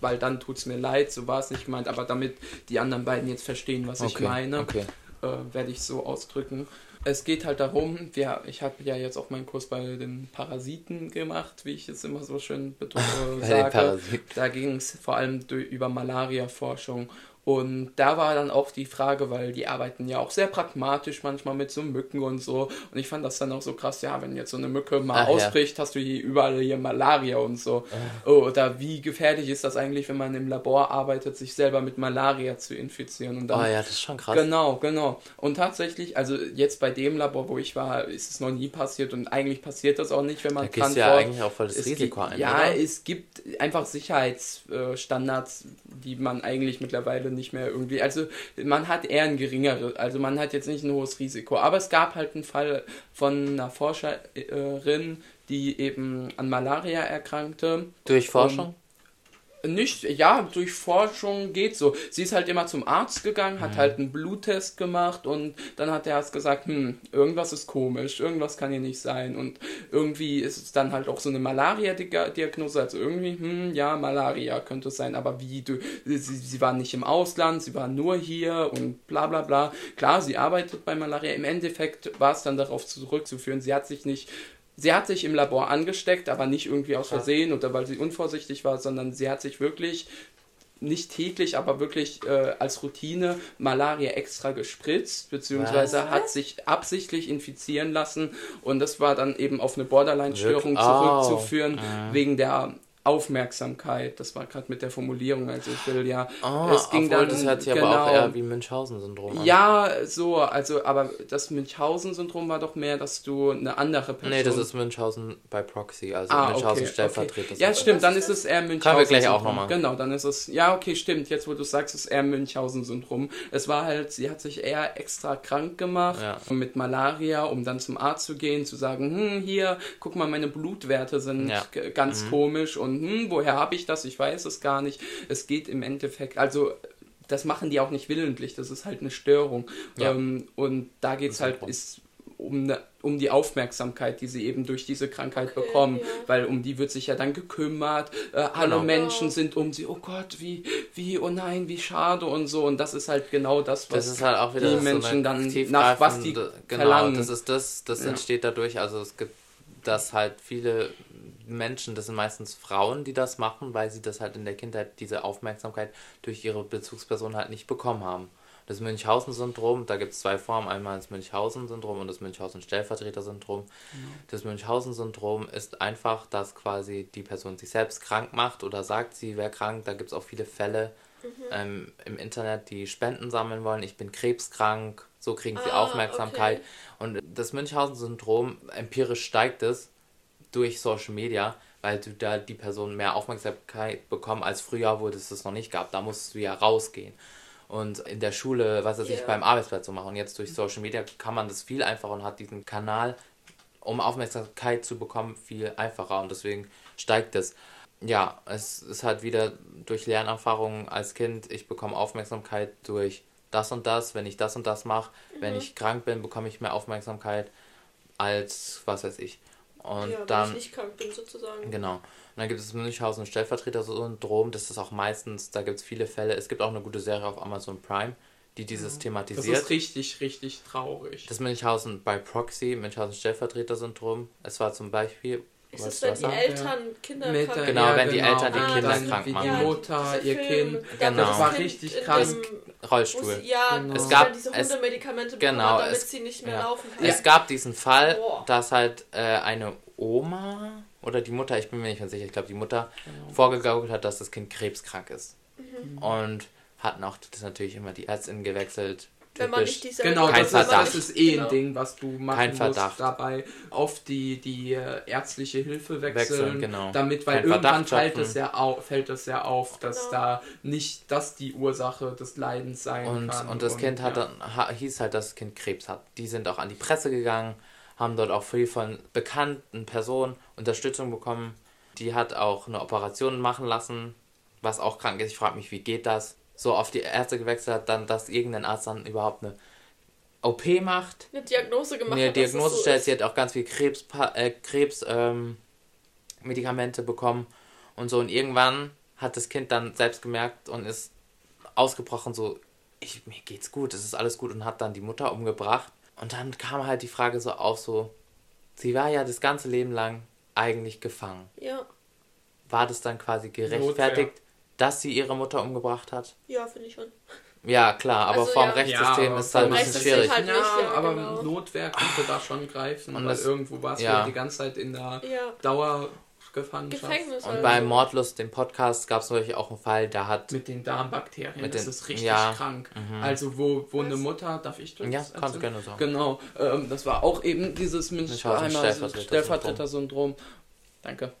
S3: weil dann tut es mir leid, so war es nicht gemeint, aber damit die anderen beiden jetzt verstehen, was ich
S1: Okay,
S3: meine,
S1: okay.
S3: äh, werde ich so ausdrücken. Es geht halt darum, wir, ich habe ja jetzt auch meinen Kurs bei den Parasiten gemacht, wie ich es immer so schön betone, <laughs>
S1: den
S3: sage. Da ging es vor allem über Malaria-Forschung. Und da war dann auch die Frage, weil die arbeiten ja auch sehr pragmatisch manchmal mit so Mücken und so. Und ich fand das dann auch so krass, ja, wenn jetzt so eine Mücke mal
S1: Ach ja.
S3: ausbricht, hast du hier überall hier Malaria und so. Oh, oder wie gefährlich ist das eigentlich, wenn man im Labor arbeitet, sich selber mit Malaria zu infizieren? Und dann
S1: Oh ja, das ist schon krass.
S3: Genau, genau. Und tatsächlich, also jetzt bei dem Labor, wo ich war, ist es noch nie passiert und eigentlich passiert das auch nicht, wenn man
S1: Da gehst ja eigentlich auch voll das
S3: es
S1: Risiko
S3: gibt,
S1: ein,
S3: Ja,
S1: oder?
S3: es gibt einfach Sicherheitsstandards, die man eigentlich mittlerweile nicht mehr irgendwie. Also man hat eher ein geringeres, also man hat jetzt nicht ein hohes Risiko. Aber es gab halt einen Fall von einer Forscherin, die eben an Malaria erkrankte.
S1: Durch Forschung?
S3: Nicht, ja, durch Forschung geht so. Sie ist halt immer zum Arzt gegangen, hat halt einen Bluttest gemacht und dann hat der Arzt gesagt, hm, irgendwas ist komisch, irgendwas kann hier nicht sein und irgendwie ist es dann halt auch so eine Malaria-Diagnose, also irgendwie, hm, ja, Malaria könnte es sein, aber wie, du, sie, sie war nicht im Ausland, sie war nur hier und bla bla bla. Klar, sie arbeitet bei Malaria, im Endeffekt war es dann darauf zurückzuführen, sie hat sich nicht Sie hat sich im Labor angesteckt, aber nicht irgendwie aus Versehen oder weil sie unvorsichtig war, sondern sie hat sich wirklich nicht täglich, aber wirklich äh, als Routine Malaria extra gespritzt, beziehungsweise
S2: Was?
S3: hat sich absichtlich infizieren lassen und das war dann eben auf eine Borderline-Störung?
S1: Oh.
S3: zurückzuführen,
S1: Mhm.
S3: wegen der Aufmerksamkeit. Das war gerade mit der Formulierung, also ich will ja,
S1: Oh,
S3: es ging
S1: obwohl
S3: dann,
S1: das hört sich
S3: genau,
S1: aber auch eher wie Münchhausen-Syndrom an.
S3: ja, so, also, aber das Münchhausen-Syndrom war doch mehr, dass du eine andere Person
S1: Nee, das ist Münchhausen bei Proxy, also
S3: Ah,
S1: Münchhausen
S3: okay,
S1: stellvertretend.
S3: okay. Ja, stimmt, dann ist es eher Münchhausen.
S1: wir gleich auch
S3: Syndrom.
S1: noch mal.
S3: Genau, dann ist es. Ja, okay, stimmt. Jetzt, wo du sagst, ist es eher Münchhausen-Syndrom. Es war halt, sie hat sich eher extra krank gemacht
S1: Ja.
S3: mit Malaria, um dann zum Arzt zu gehen, zu sagen, hm, hier, guck mal, meine Blutwerte sind
S1: Ja.
S3: ganz komisch und hm, woher habe ich das? Ich weiß es gar nicht. Es geht im Endeffekt, also das machen die auch nicht willentlich, das ist halt eine Störung.
S1: Ja.
S3: Ähm, und da geht es halt, ist um, ne, um die Aufmerksamkeit, die sie eben durch diese Krankheit
S2: Okay,
S3: bekommen,
S2: ja.
S3: weil um die wird sich ja dann gekümmert, äh, alle
S1: Genau.
S3: Menschen sind um sie, oh Gott, wie, wie, oh nein, wie schade und so und das ist halt genau das, was
S1: Das ist halt auch wieder
S3: die
S1: so
S3: Menschen dann nach was die
S1: genau,
S3: verlangen.
S1: das ist das, das
S3: Ja.
S1: entsteht dadurch, also es gibt, dass halt viele Menschen, das sind meistens Frauen, die das machen, weil sie das halt in der Kindheit, diese Aufmerksamkeit durch ihre Bezugsperson halt nicht bekommen haben. Das Münchhausen-Syndrom, da gibt es zwei Formen, einmal das Münchhausen-Syndrom und das Münchhausen-Stellvertreter-Syndrom. Das Münchhausen-Syndrom ist einfach, dass quasi die Person sich selbst krank macht oder sagt, sie wäre krank. Da gibt es auch viele Fälle ähm, im Internet, die Spenden sammeln wollen. Ich bin krebskrank, so kriegen sie
S2: Ah,
S1: Aufmerksamkeit.
S2: okay.
S1: Und das Münchhausen-Syndrom, empirisch steigt es durch Social Media, weil du da die Person mehr Aufmerksamkeit bekommen als früher, wo es das noch nicht gab. Da musst du ja rausgehen. Und in der Schule, was weiß ich,
S2: Ja.
S1: beim Arbeitsplatz so machen. Und jetzt durch Social Media kann man das viel einfacher und hat diesen Kanal, um Aufmerksamkeit zu bekommen, viel einfacher. Und deswegen steigt es. Ja, es ist halt wieder durch Lernerfahrungen als Kind, ich bekomme Aufmerksamkeit durch das und das, wenn ich das und das mache. Wenn ich krank bin, bekomme ich mehr Aufmerksamkeit als was weiß ich. Und
S2: ja,
S1: dann
S2: ich nicht krank bin, sozusagen.
S1: Genau. Und dann gibt es Münchhausen Stellvertreter-Syndrom. Das ist auch meistens, da gibt es viele Fälle. Es gibt auch eine gute Serie auf Amazon Prime, die dieses
S3: Das
S1: thematisiert.
S3: ist richtig, richtig traurig.
S1: Das Münchhausen bei Proxy, Münchhausen Stellvertreter-Syndrom. Es war zum Beispiel.
S2: Ist es,
S1: du
S2: wenn die? Eltern Kinder krank
S3: der-
S1: Genau, wenn die Eltern die
S2: Ah,
S1: Kinder
S2: das-
S1: krank
S3: wie
S1: machen.
S3: die Mutter, ihr Kind.
S1: Genau.
S2: das
S1: Das
S3: war richtig krass.
S1: Rollstuhl.
S2: Ja,
S3: Genau.
S2: es gab diese
S1: es-
S2: Hundemedikamente
S1: genau,
S2: bekommen, damit
S1: es-
S2: sie nicht mehr
S1: ja.
S2: laufen kann.
S1: Es gab diesen Fall,
S2: Boah.
S1: dass halt äh, eine Oma oder die Mutter, ich bin mir nicht mehr sicher, ich glaube die Mutter
S3: Genau.
S1: vorgegaukelt hat, dass das Kind krebskrank ist.
S2: Mhm.
S1: Und hatten auch das natürlich immer die Ärztin gewechselt.
S2: Wenn man nicht dieselbe
S3: Genau,
S1: Kein
S3: das ist, das ist eh
S2: Genau.
S3: ein Ding, was du machen
S1: Kein
S3: musst
S1: Verdacht.
S3: dabei. Auf die, die äh, ärztliche Hilfe wechseln,
S1: Wechseln, genau.
S3: damit, weil
S1: Kein
S3: irgendwann fällt es, ja auf, fällt es ja auf, dass
S2: Genau.
S3: da nicht das die Ursache des Leidens sein
S1: Und,
S3: kann.
S1: und das Kind hat
S3: ja.
S1: dann, ha, hieß halt, dass das Kind Krebs hat. Die sind auch an die Presse gegangen, haben dort auch viel von bekannten Personen Unterstützung bekommen. Die hat auch eine Operation machen lassen, was auch krank ist. Ich frage mich, wie geht das? So auf die Ärzte gewechselt hat, dann, dass irgendein Arzt dann überhaupt eine OP macht.
S2: eine Diagnose gemacht
S1: Eine
S2: hat. es
S1: Diagnose
S2: so
S1: stellt,
S2: ist.
S1: sie hat auch ganz viel Krebs, äh, Krebs ähm, Medikamente bekommen und so. Und irgendwann hat das Kind dann selbst gemerkt und ist ausgebrochen, so, ich, mir geht's gut, es ist alles gut und hat dann die Mutter umgebracht. Und dann kam halt die Frage so auf, so, sie war ja das ganze Leben lang eigentlich gefangen.
S2: Ja,
S1: War das dann quasi gerechtfertigt, dass sie ihre Mutter umgebracht hat?
S2: ja, finde ich schon.
S1: Ja, klar, aber
S2: Also,
S1: vom
S2: ja.
S1: Rechtssystem
S3: Ja,
S1: ist es halt ein bisschen schwierig.
S2: halt-
S3: ja,
S2: nicht, ja,
S3: aber
S2: genau.
S3: Notwehr könnte da schon greifen,
S1: Und
S3: weil
S1: das-
S3: irgendwo warst
S1: ja.
S3: du die ganze Zeit in der
S2: Ja,
S3: Dauergefangenschaft.
S2: Gefängnis
S1: Und
S2: halt.
S1: bei Mordlust, dem Podcast, gab es natürlich auch einen Fall, da hat
S3: Mit den Darmbakterien,
S1: Mit
S3: das
S1: den-
S3: ist richtig
S1: ja,
S3: krank.
S1: mhm.
S3: Also wo, wo
S2: Was?
S3: eine Mutter, darf ich das
S1: Ja, kannst du gerne sagen.
S3: Genau, ähm, das war auch eben dieses Münchheimer
S1: Stellvertreter-Syndrom.
S3: Stellvertreter-Syndrom. Danke.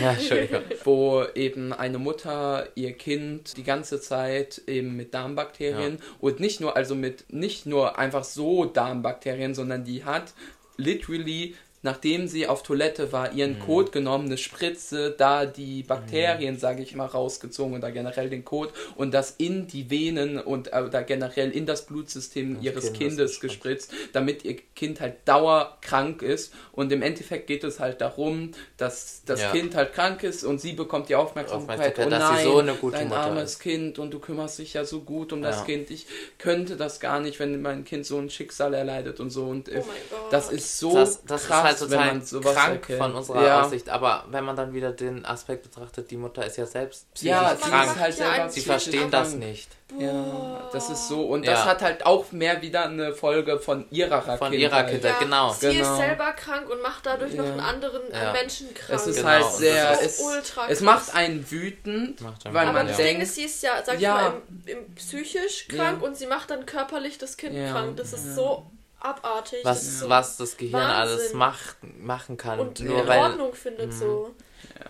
S1: Ja, Entschuldigung. <laughs>
S3: Wo eben eine Mutter ihr Kind die ganze Zeit eben mit Darmbakterien und nicht nur, also mit nicht nur einfach so Darmbakterien, sondern die hat literally nachdem sie auf Toilette war, ihren
S1: Mhm.
S3: Kot genommen, eine Spritze, da die Bakterien, sage ich mal, rausgezogen oder generell den Kot und das in die Venen und äh, da generell in das Blutsystem
S1: Das
S3: ihres
S1: Kind, das
S3: Kindes gespritzt, damit ihr Kind halt dauerkrank ist und im Endeffekt geht es halt darum, dass das
S1: Ja.
S3: Kind halt krank ist und sie bekommt die Aufmerksamkeit,
S1: Aufmerksamkeit,
S3: oh
S1: dass sie
S3: nein,
S1: so eine gute
S3: dein
S1: Mutter
S3: armes
S1: ist.
S3: Kind und du kümmerst dich ja so gut um das
S1: Ja.
S3: Kind, ich könnte das gar nicht, wenn mein Kind so ein Schicksal erleidet und so und äh,
S2: Oh mein Gott.
S3: das ist so
S1: das, das
S3: krass,
S1: ist halt
S3: wenn
S1: total krank
S3: erkennt.
S1: von unserer
S3: ja.
S1: Aussicht. Aber wenn man dann wieder den Aspekt betrachtet, die Mutter ist ja selbst psychisch
S3: Ja,
S1: krank.
S3: ist halt
S2: ja
S1: Sie verstehen das
S3: krank.
S1: nicht.
S3: Ja, das ist so. Und
S1: Ja.
S3: das hat halt auch mehr wieder eine Folge von ihrer
S1: Von
S3: Kindheit.
S1: ihrer Kindheit, genau.
S2: Sie
S3: Genau.
S2: ist selber krank und macht dadurch noch einen anderen äh,
S1: Ja.
S2: Menschen krank.
S3: Es ist
S1: Genau,
S3: halt sehr,
S1: das
S3: es,
S2: ist ultra
S3: es macht einen wütend,
S1: Macht einen
S3: weil man
S2: Aber. Ding
S3: denkt,
S2: ist, sie ist ja, sag
S3: Ja.
S2: ich mal, im, im psychisch krank
S3: Ja.
S2: und sie macht dann körperlich das Kind
S3: Ja.
S2: krank. Das ist
S3: Ja.
S2: so abartig. das
S1: Was,
S2: so
S1: was das Gehirn alles
S2: Wahnsinn.
S1: macht, machen kann.
S2: und
S1: nur
S2: in
S1: weil,
S2: Ordnung findet
S1: Mhm.
S2: so.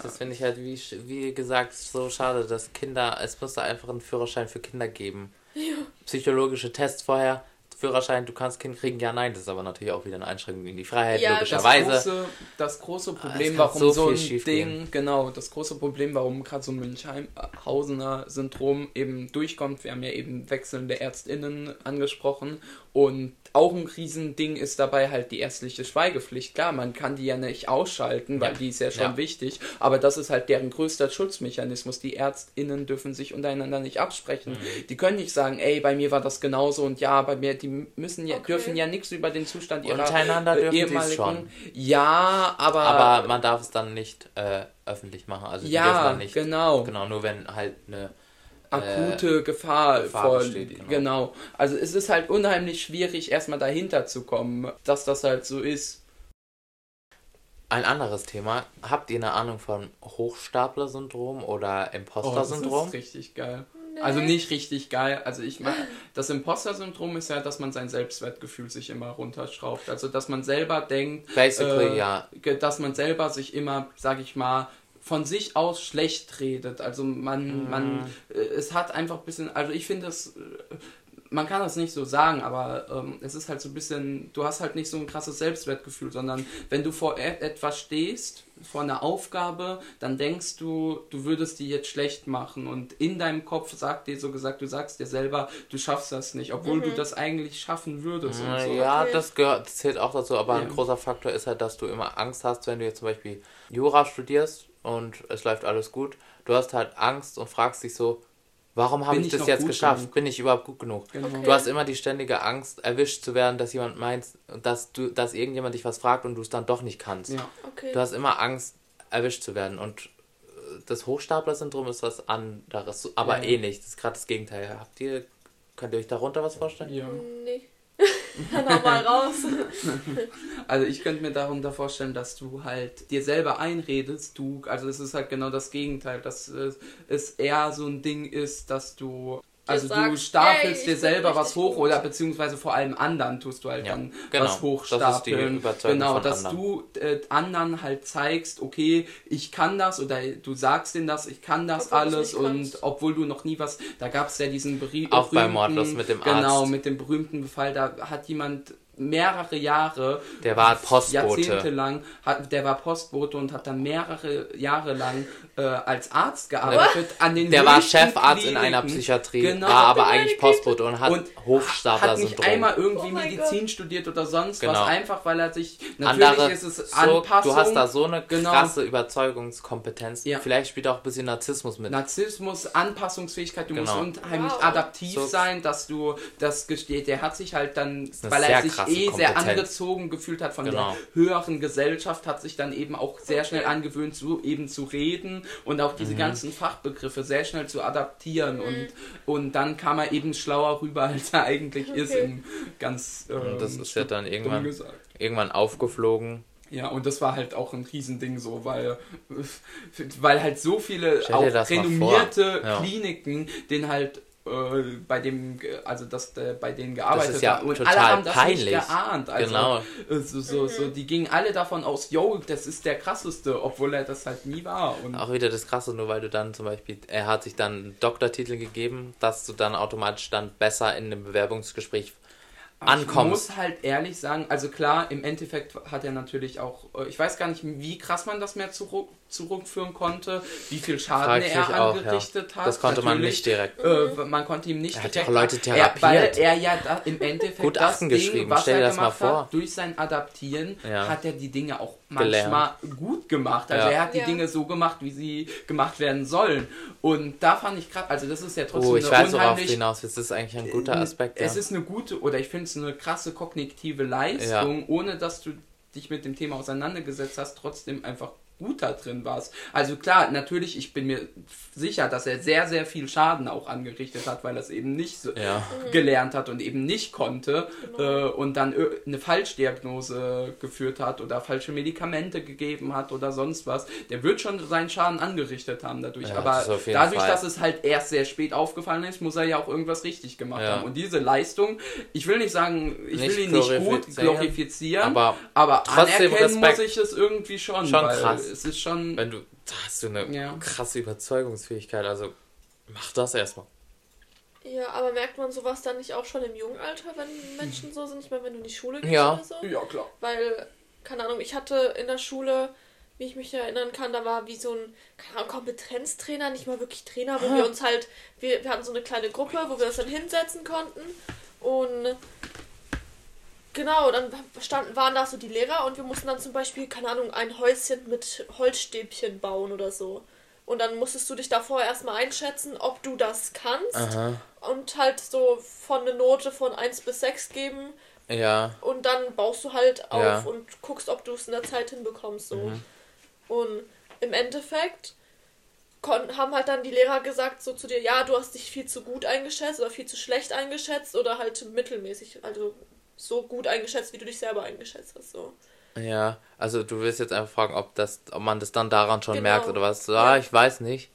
S1: das finde ich halt, wie, wie gesagt, so schade, dass Kinder, es müsste einfach einen Führerschein für Kinder geben. Psychologische Tests vorher, Führerschein, du kannst Kind kriegen, ja, nein, das ist aber natürlich auch wieder eine Einschränkung in die Freiheit,
S2: Ja,
S3: das
S1: logischerweise.
S3: große, das große Problem,
S1: kann
S3: warum
S1: so
S3: so,
S1: viel
S3: ein. Ding, genau, das große Problem, warum gerade so ein Münchhausener Syndrom eben durchkommt, wir haben ja eben wechselnde ÄrztInnen angesprochen und auch ein Riesending ist dabei halt die ärztliche Schweigepflicht. Klar, man kann die ja nicht ausschalten, weil
S1: Ja.
S3: die ist ja schon
S1: Ja.
S3: wichtig, aber das ist halt deren größter Schutzmechanismus. Die ÄrztInnen dürfen sich untereinander nicht absprechen.
S1: Mhm.
S3: Die können nicht sagen, ey, bei mir war das genauso und ja, bei mir, die müssen ja,
S2: Okay.
S3: dürfen ja nichts über den Zustand ihrer
S1: Untereinander dürfen sie es
S3: ehemaligen.
S1: schon.
S3: Ja, aber.
S1: Aber man darf es dann nicht äh, öffentlich machen. Also die dürfen
S3: ja,
S1: dann nicht.
S3: genau.
S1: Genau, nur wenn halt eine
S3: Akute Gefahr,
S1: Gefahr
S3: vor,
S1: besteht,
S3: genau.
S1: genau.
S3: Also es ist halt unheimlich schwierig, erstmal dahinter zu kommen, dass das halt so ist.
S1: Ein anderes Thema. Habt ihr eine Ahnung von Hochstapler-Syndrom oder
S3: Oh, das
S1: Imposter-Syndrom?
S3: ist richtig geil.
S2: Nee.
S3: Also nicht richtig geil. Also ich meine, das Imposter-Syndrom ist ja, dass man sein Selbstwertgefühl sich immer runterschraubt. Also dass man selber denkt,
S1: Basically,
S3: äh,
S1: ja.
S3: dass man selber sich immer, sag ich mal, von sich aus schlecht redet. Also man,
S1: Mhm.
S3: man, äh, es hat einfach ein bisschen, also ich finde es, äh, man kann das nicht so sagen, aber ähm, es ist halt so ein bisschen, du hast halt nicht so ein krasses Selbstwertgefühl, sondern wenn du vor et etwas stehst, vor einer Aufgabe, dann denkst du, du würdest die jetzt schlecht machen und in deinem Kopf sagt dir so gesagt, du sagst dir selber, du schaffst das nicht, obwohl
S2: Mhm.
S3: du das eigentlich schaffen würdest und so.
S1: Ja,
S2: Okay.
S1: das gehört, das zählt auch dazu, aber
S3: Ja.
S1: ein großer Faktor ist halt, dass du immer Angst hast, wenn du jetzt zum Beispiel Jura studierst und es läuft alles gut. Du hast halt Angst und fragst dich so, warum habe ich
S3: ich
S1: das jetzt geschafft?
S3: genug?
S1: Bin ich überhaupt gut genug?
S3: Genau.
S2: Okay.
S1: Du hast immer die ständige Angst, erwischt zu werden, dass jemand meint, dass du, dass irgendjemand dich was fragt und du es dann doch nicht kannst.
S3: Ja.
S2: Okay.
S1: Du hast immer Angst, erwischt zu werden. Und äh, das Hochstapler-Syndrom ist was anderes, aber
S3: Ja.
S1: ähnlich. Das ist gerade das Gegenteil. Habt ihr, könnt ihr euch darunter was vorstellen?
S3: ja.
S2: Nee. <laughs> Hau mal raus.
S3: Also ich könnte mir darunter vorstellen, dass du halt dir selber einredest, du, also es ist halt genau das Gegenteil, dass es, es eher so ein Ding ist, dass du, also du
S2: sagst,
S3: stapelst
S2: "Hey,
S3: dir selber was hoch
S2: gut."
S3: oder beziehungsweise vor allem anderen tust du halt
S1: Ja,
S3: dann
S1: genau.
S3: was
S1: Das ist
S3: hochstapeln.
S1: die Überzeugung
S3: genau,
S1: von
S3: dass
S1: anderen.
S3: du äh, anderen halt zeigst, okay, ich kann das oder du sagst denen das, ich kann das
S2: Obwohl
S3: alles und
S2: kannst.
S3: obwohl du noch nie was, da gab es ja diesen beri
S1: Auch bei Mordlos mit dem
S3: Genau,
S1: Arzt.
S3: mit dem berühmten Fall, da hat jemand mehrere Jahre
S1: Der war Postbote.
S3: jahrzehntelang, hat, der war Postbote und hat dann mehrere Jahre lang äh, als Arzt gearbeitet. An den
S1: Der war Chefarzt in einer
S3: Kliniken.
S1: Psychiatrie,
S3: Genau.
S1: war aber eigentlich. Postbote und hat
S3: und hat nicht einmal irgendwie
S2: Oh
S3: Medizin studiert oder sonst
S1: Genau.
S3: was, einfach weil er sich, natürlich
S1: Andere,
S3: ist es
S1: so,
S3: Anpassung,
S1: du hast da so eine
S3: Genau.
S1: krasse Überzeugungskompetenz.
S3: Ja.
S1: Vielleicht spielt auch ein bisschen Narzissmus mit.
S3: Narzissmus, Anpassungsfähigkeit, du
S1: Genau.
S3: musst unheimlich
S2: Wow.
S3: adaptiv
S1: So-
S3: sein, dass du das gesteht. Der hat sich halt dann, weil er
S1: sehr
S3: sich eh sehr
S1: Kompetenz.
S3: angezogen gefühlt hat von
S1: Genau.
S3: der höheren Gesellschaft, hat sich dann eben auch sehr schnell angewöhnt, so eben zu reden und auch
S1: Mhm.
S3: diese ganzen Fachbegriffe sehr schnell zu adaptieren und, und dann kam er eben schlauer rüber, als er eigentlich ist,
S2: Okay.
S3: im ganz ähm,
S1: Und das ist ja dann irgendwann, irgendwann aufgeflogen.
S3: Ja, und das war halt auch ein Riesending so, weil, weil halt so viele auch renommierte.
S1: Ja.
S3: Kliniken den halt äh, bei dem, ge- also das äh, bei denen gearbeitet
S1: ist ja.
S3: Und
S1: total
S3: alle haben das
S1: peinlich.
S3: nicht geahnt. Also,
S1: Genau.
S3: äh, So, so, so, die gingen alle davon aus, yo, das ist der krasseste, obwohl er das halt nie war. Und
S1: Auch wieder das Krasse, nur weil du dann zum Beispiel, er hat sich dann einen Doktortitel gegeben, dass du dann automatisch dann besser in einem Bewerbungsgespräch ankommst.
S3: Ich muss halt ehrlich sagen, also klar, im Endeffekt hat er natürlich auch, äh, ich weiß gar nicht, wie krass man das mehr zurück, zurückführen konnte, wie viel Schaden
S1: Frag
S3: er
S1: mich auch,
S3: angerichtet hat.
S1: Das konnte man
S3: Natürlich,
S1: nicht direkt.
S3: Äh, man konnte ihm nicht
S1: Er hat ja
S3: direkt
S1: auch Leute
S3: er,
S1: therapiert.
S3: weil er ja da im Endeffekt
S1: Gutachten
S3: das
S1: geschrieben,
S3: Ding, was
S1: stell dir
S3: er
S1: das mal
S3: gemacht
S1: vor.
S3: hat, durch sein Adaptieren
S1: Ja.
S3: hat er die Dinge auch
S1: Gelernt.
S3: manchmal gut gemacht. Also
S1: Ja.
S3: er hat die
S2: Ja.
S3: Dinge so gemacht, wie sie gemacht werden sollen. Und da fand ich gerade, also das ist ja trotzdem
S1: Oh, ich
S3: eine
S1: weiß,
S3: unheimlich
S1: hinaus willst. Das ist eigentlich ein guter Aspekt. Ja.
S3: es ist eine gute oder ich finde es eine krasse kognitive Leistung, ohne dass du dich mit dem Thema auseinandergesetzt hast, trotzdem einfach gut da drin warst. Also klar, natürlich, ich bin mir sicher, dass er sehr, sehr viel Schaden auch angerichtet hat, weil er es eben nicht so
S1: Ja.
S3: gelernt hat und eben nicht konnte äh, und dann eine Falschdiagnose geführt hat oder falsche Medikamente gegeben hat oder sonst was. Der wird schon seinen Schaden angerichtet haben dadurch.
S1: Ja,
S3: Aber
S1: das
S3: dadurch,
S1: Fall.
S3: dass es halt erst sehr spät aufgefallen ist, muss er ja auch irgendwas richtig gemacht
S1: Ja.
S3: haben. Und diese Leistung, ich will nicht sagen, ich
S1: Nicht
S3: will ihn nicht gut
S1: glorifizieren,
S3: glorifizieren,
S1: aber
S3: aber
S1: trotzdem
S3: anerkennen
S1: Respekt.
S3: muss ich es irgendwie schon.
S1: Schon
S3: weil
S1: krass.
S3: Es ist schon.
S1: Wenn du, da hast du eine
S3: Ja.
S1: krasse Überzeugungsfähigkeit. Also mach das erstmal.
S2: Ja, aber merkt man sowas dann nicht auch schon im jungen Alter, wenn Menschen so sind? Ich meine, wenn du in die Schule gehst
S1: Ja.
S2: oder so?
S3: Ja, klar.
S2: Weil, keine Ahnung, ich hatte in der Schule, wie ich mich erinnern kann, da war wie so ein, keine Ahnung, Kompetenztrainer, nicht mal wirklich Trainer, wo wir uns halt, wir, wir hatten so eine kleine Gruppe, wo wir uns dann hinsetzen konnten und genau, dann standen, waren da so die Lehrer und wir mussten dann zum Beispiel, keine Ahnung, ein Häuschen mit Holzstäbchen bauen oder so. Und dann musstest du dich davor erstmal einschätzen, ob du das kannst
S1: Aha.
S2: und halt so von eine Note von 1 bis 6 geben
S1: Ja.
S2: und dann baust du halt auf
S1: Ja.
S2: und guckst, ob du es in der Zeit hinbekommst. So. Und im Endeffekt haben halt dann die Lehrer gesagt so zu dir, ja, du hast dich viel zu gut eingeschätzt oder viel zu schlecht eingeschätzt oder halt mittelmäßig, also so gut eingeschätzt, wie du dich selber eingeschätzt hast. So.
S1: Ja, also du willst jetzt einfach fragen, ob das, ob man das dann daran schon
S2: Genau.
S1: merkt oder was. Ja,
S2: Ja.
S1: ich weiß nicht.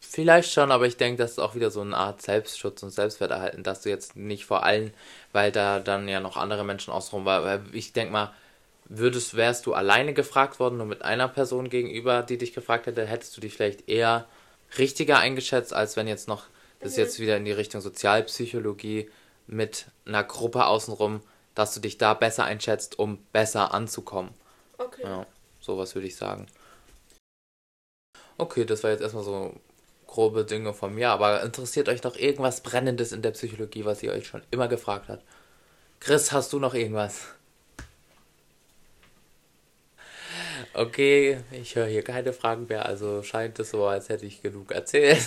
S1: Vielleicht schon, aber ich denke, das ist auch wieder so eine Art Selbstschutz und Selbstwerterhalten, dass du jetzt nicht vor allen, weil da dann ja noch andere Menschen außenrum waren. Weil ich denke mal, würdest, wärst du alleine gefragt worden, nur mit einer Person gegenüber, die dich gefragt hätte, hättest du dich vielleicht eher richtiger eingeschätzt, als wenn jetzt noch Das ist jetzt wieder in die Richtung Sozialpsychologie mit einer Gruppe außenrum, dass du dich da besser einschätzt, um besser anzukommen.
S2: Okay.
S1: Ja, sowas würde ich sagen. Okay, das war jetzt erstmal so grobe Dinge von mir, aber interessiert euch noch irgendwas Brennendes in der Psychologie, was ihr euch schon immer gefragt habt? Chris, hast du noch irgendwas? Okay, ich höre hier keine Fragen mehr, also scheint es so, als hätte ich genug erzählt.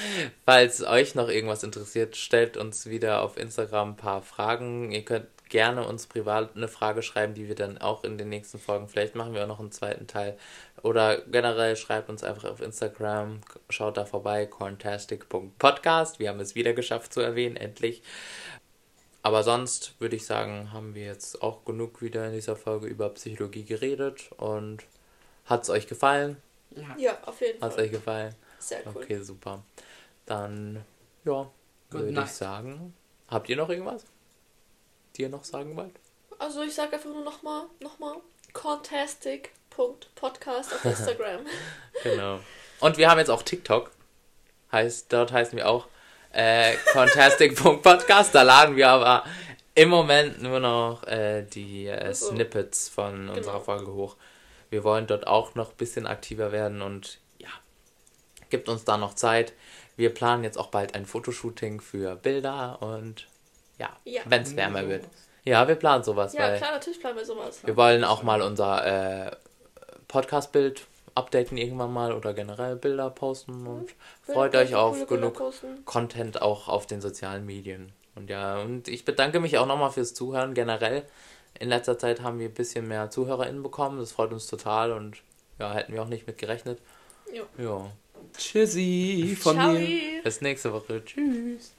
S1: <laughs> Falls euch noch irgendwas interessiert, stellt uns wieder auf Instagram ein paar Fragen. Ihr könnt gerne uns privat eine Frage schreiben, die wir dann auch in den nächsten Folgen, vielleicht machen wir auch noch einen zweiten Teil. Oder generell schreibt uns einfach auf Instagram, schaut da vorbei, corntastic.podcast. Wir haben es wieder geschafft zu erwähnen, endlich. Aber sonst würde ich sagen, haben wir jetzt auch genug wieder in dieser Folge über Psychologie geredet und hat es euch gefallen?
S3: Ja.
S2: Ja, auf jeden
S1: Hat es
S2: Fall.
S1: euch gefallen?
S2: Sehr cool.
S1: Okay, super. Dann, ja, würde ich sagen. Habt ihr noch irgendwas? Die ihr noch sagen wollt?
S2: Also ich sage einfach nur nochmal, nochmal, contastic.podcast auf Instagram. <laughs> <laughs>
S1: Genau. Und wir haben jetzt auch TikTok. Heißt, dort heißen wir auch äh, Contastic.podcast. Da laden wir aber im Moment nur noch äh, die äh, Snippets von unserer
S2: genau.
S1: Folge hoch. Wir wollen dort auch noch ein bisschen aktiver werden und ja, gibt uns da noch Zeit. Wir planen jetzt auch bald ein Fotoshooting für Bilder und ja,
S2: Ja.
S1: wenn es wärmer wird. Ja, wir planen sowas,
S2: ja,
S1: weil
S2: klar, natürlich planen wir sowas.
S1: wir wollen auch mal unser äh, Podcast-Bild updaten irgendwann mal oder generell Bilder posten und
S2: Will
S1: freut euch auf genug. Content auch auf den sozialen Medien. Und ja, und ich bedanke mich auch nochmal fürs Zuhören generell. In letzter Zeit haben wir ein bisschen mehr ZuhörerInnen bekommen. Das freut uns total und ja, hätten wir auch nicht mit gerechnet.
S2: Jo.
S1: Ja.
S3: Tschüssi von
S2: Ciao.
S3: mir.
S1: Bis nächste Woche. Tschüss.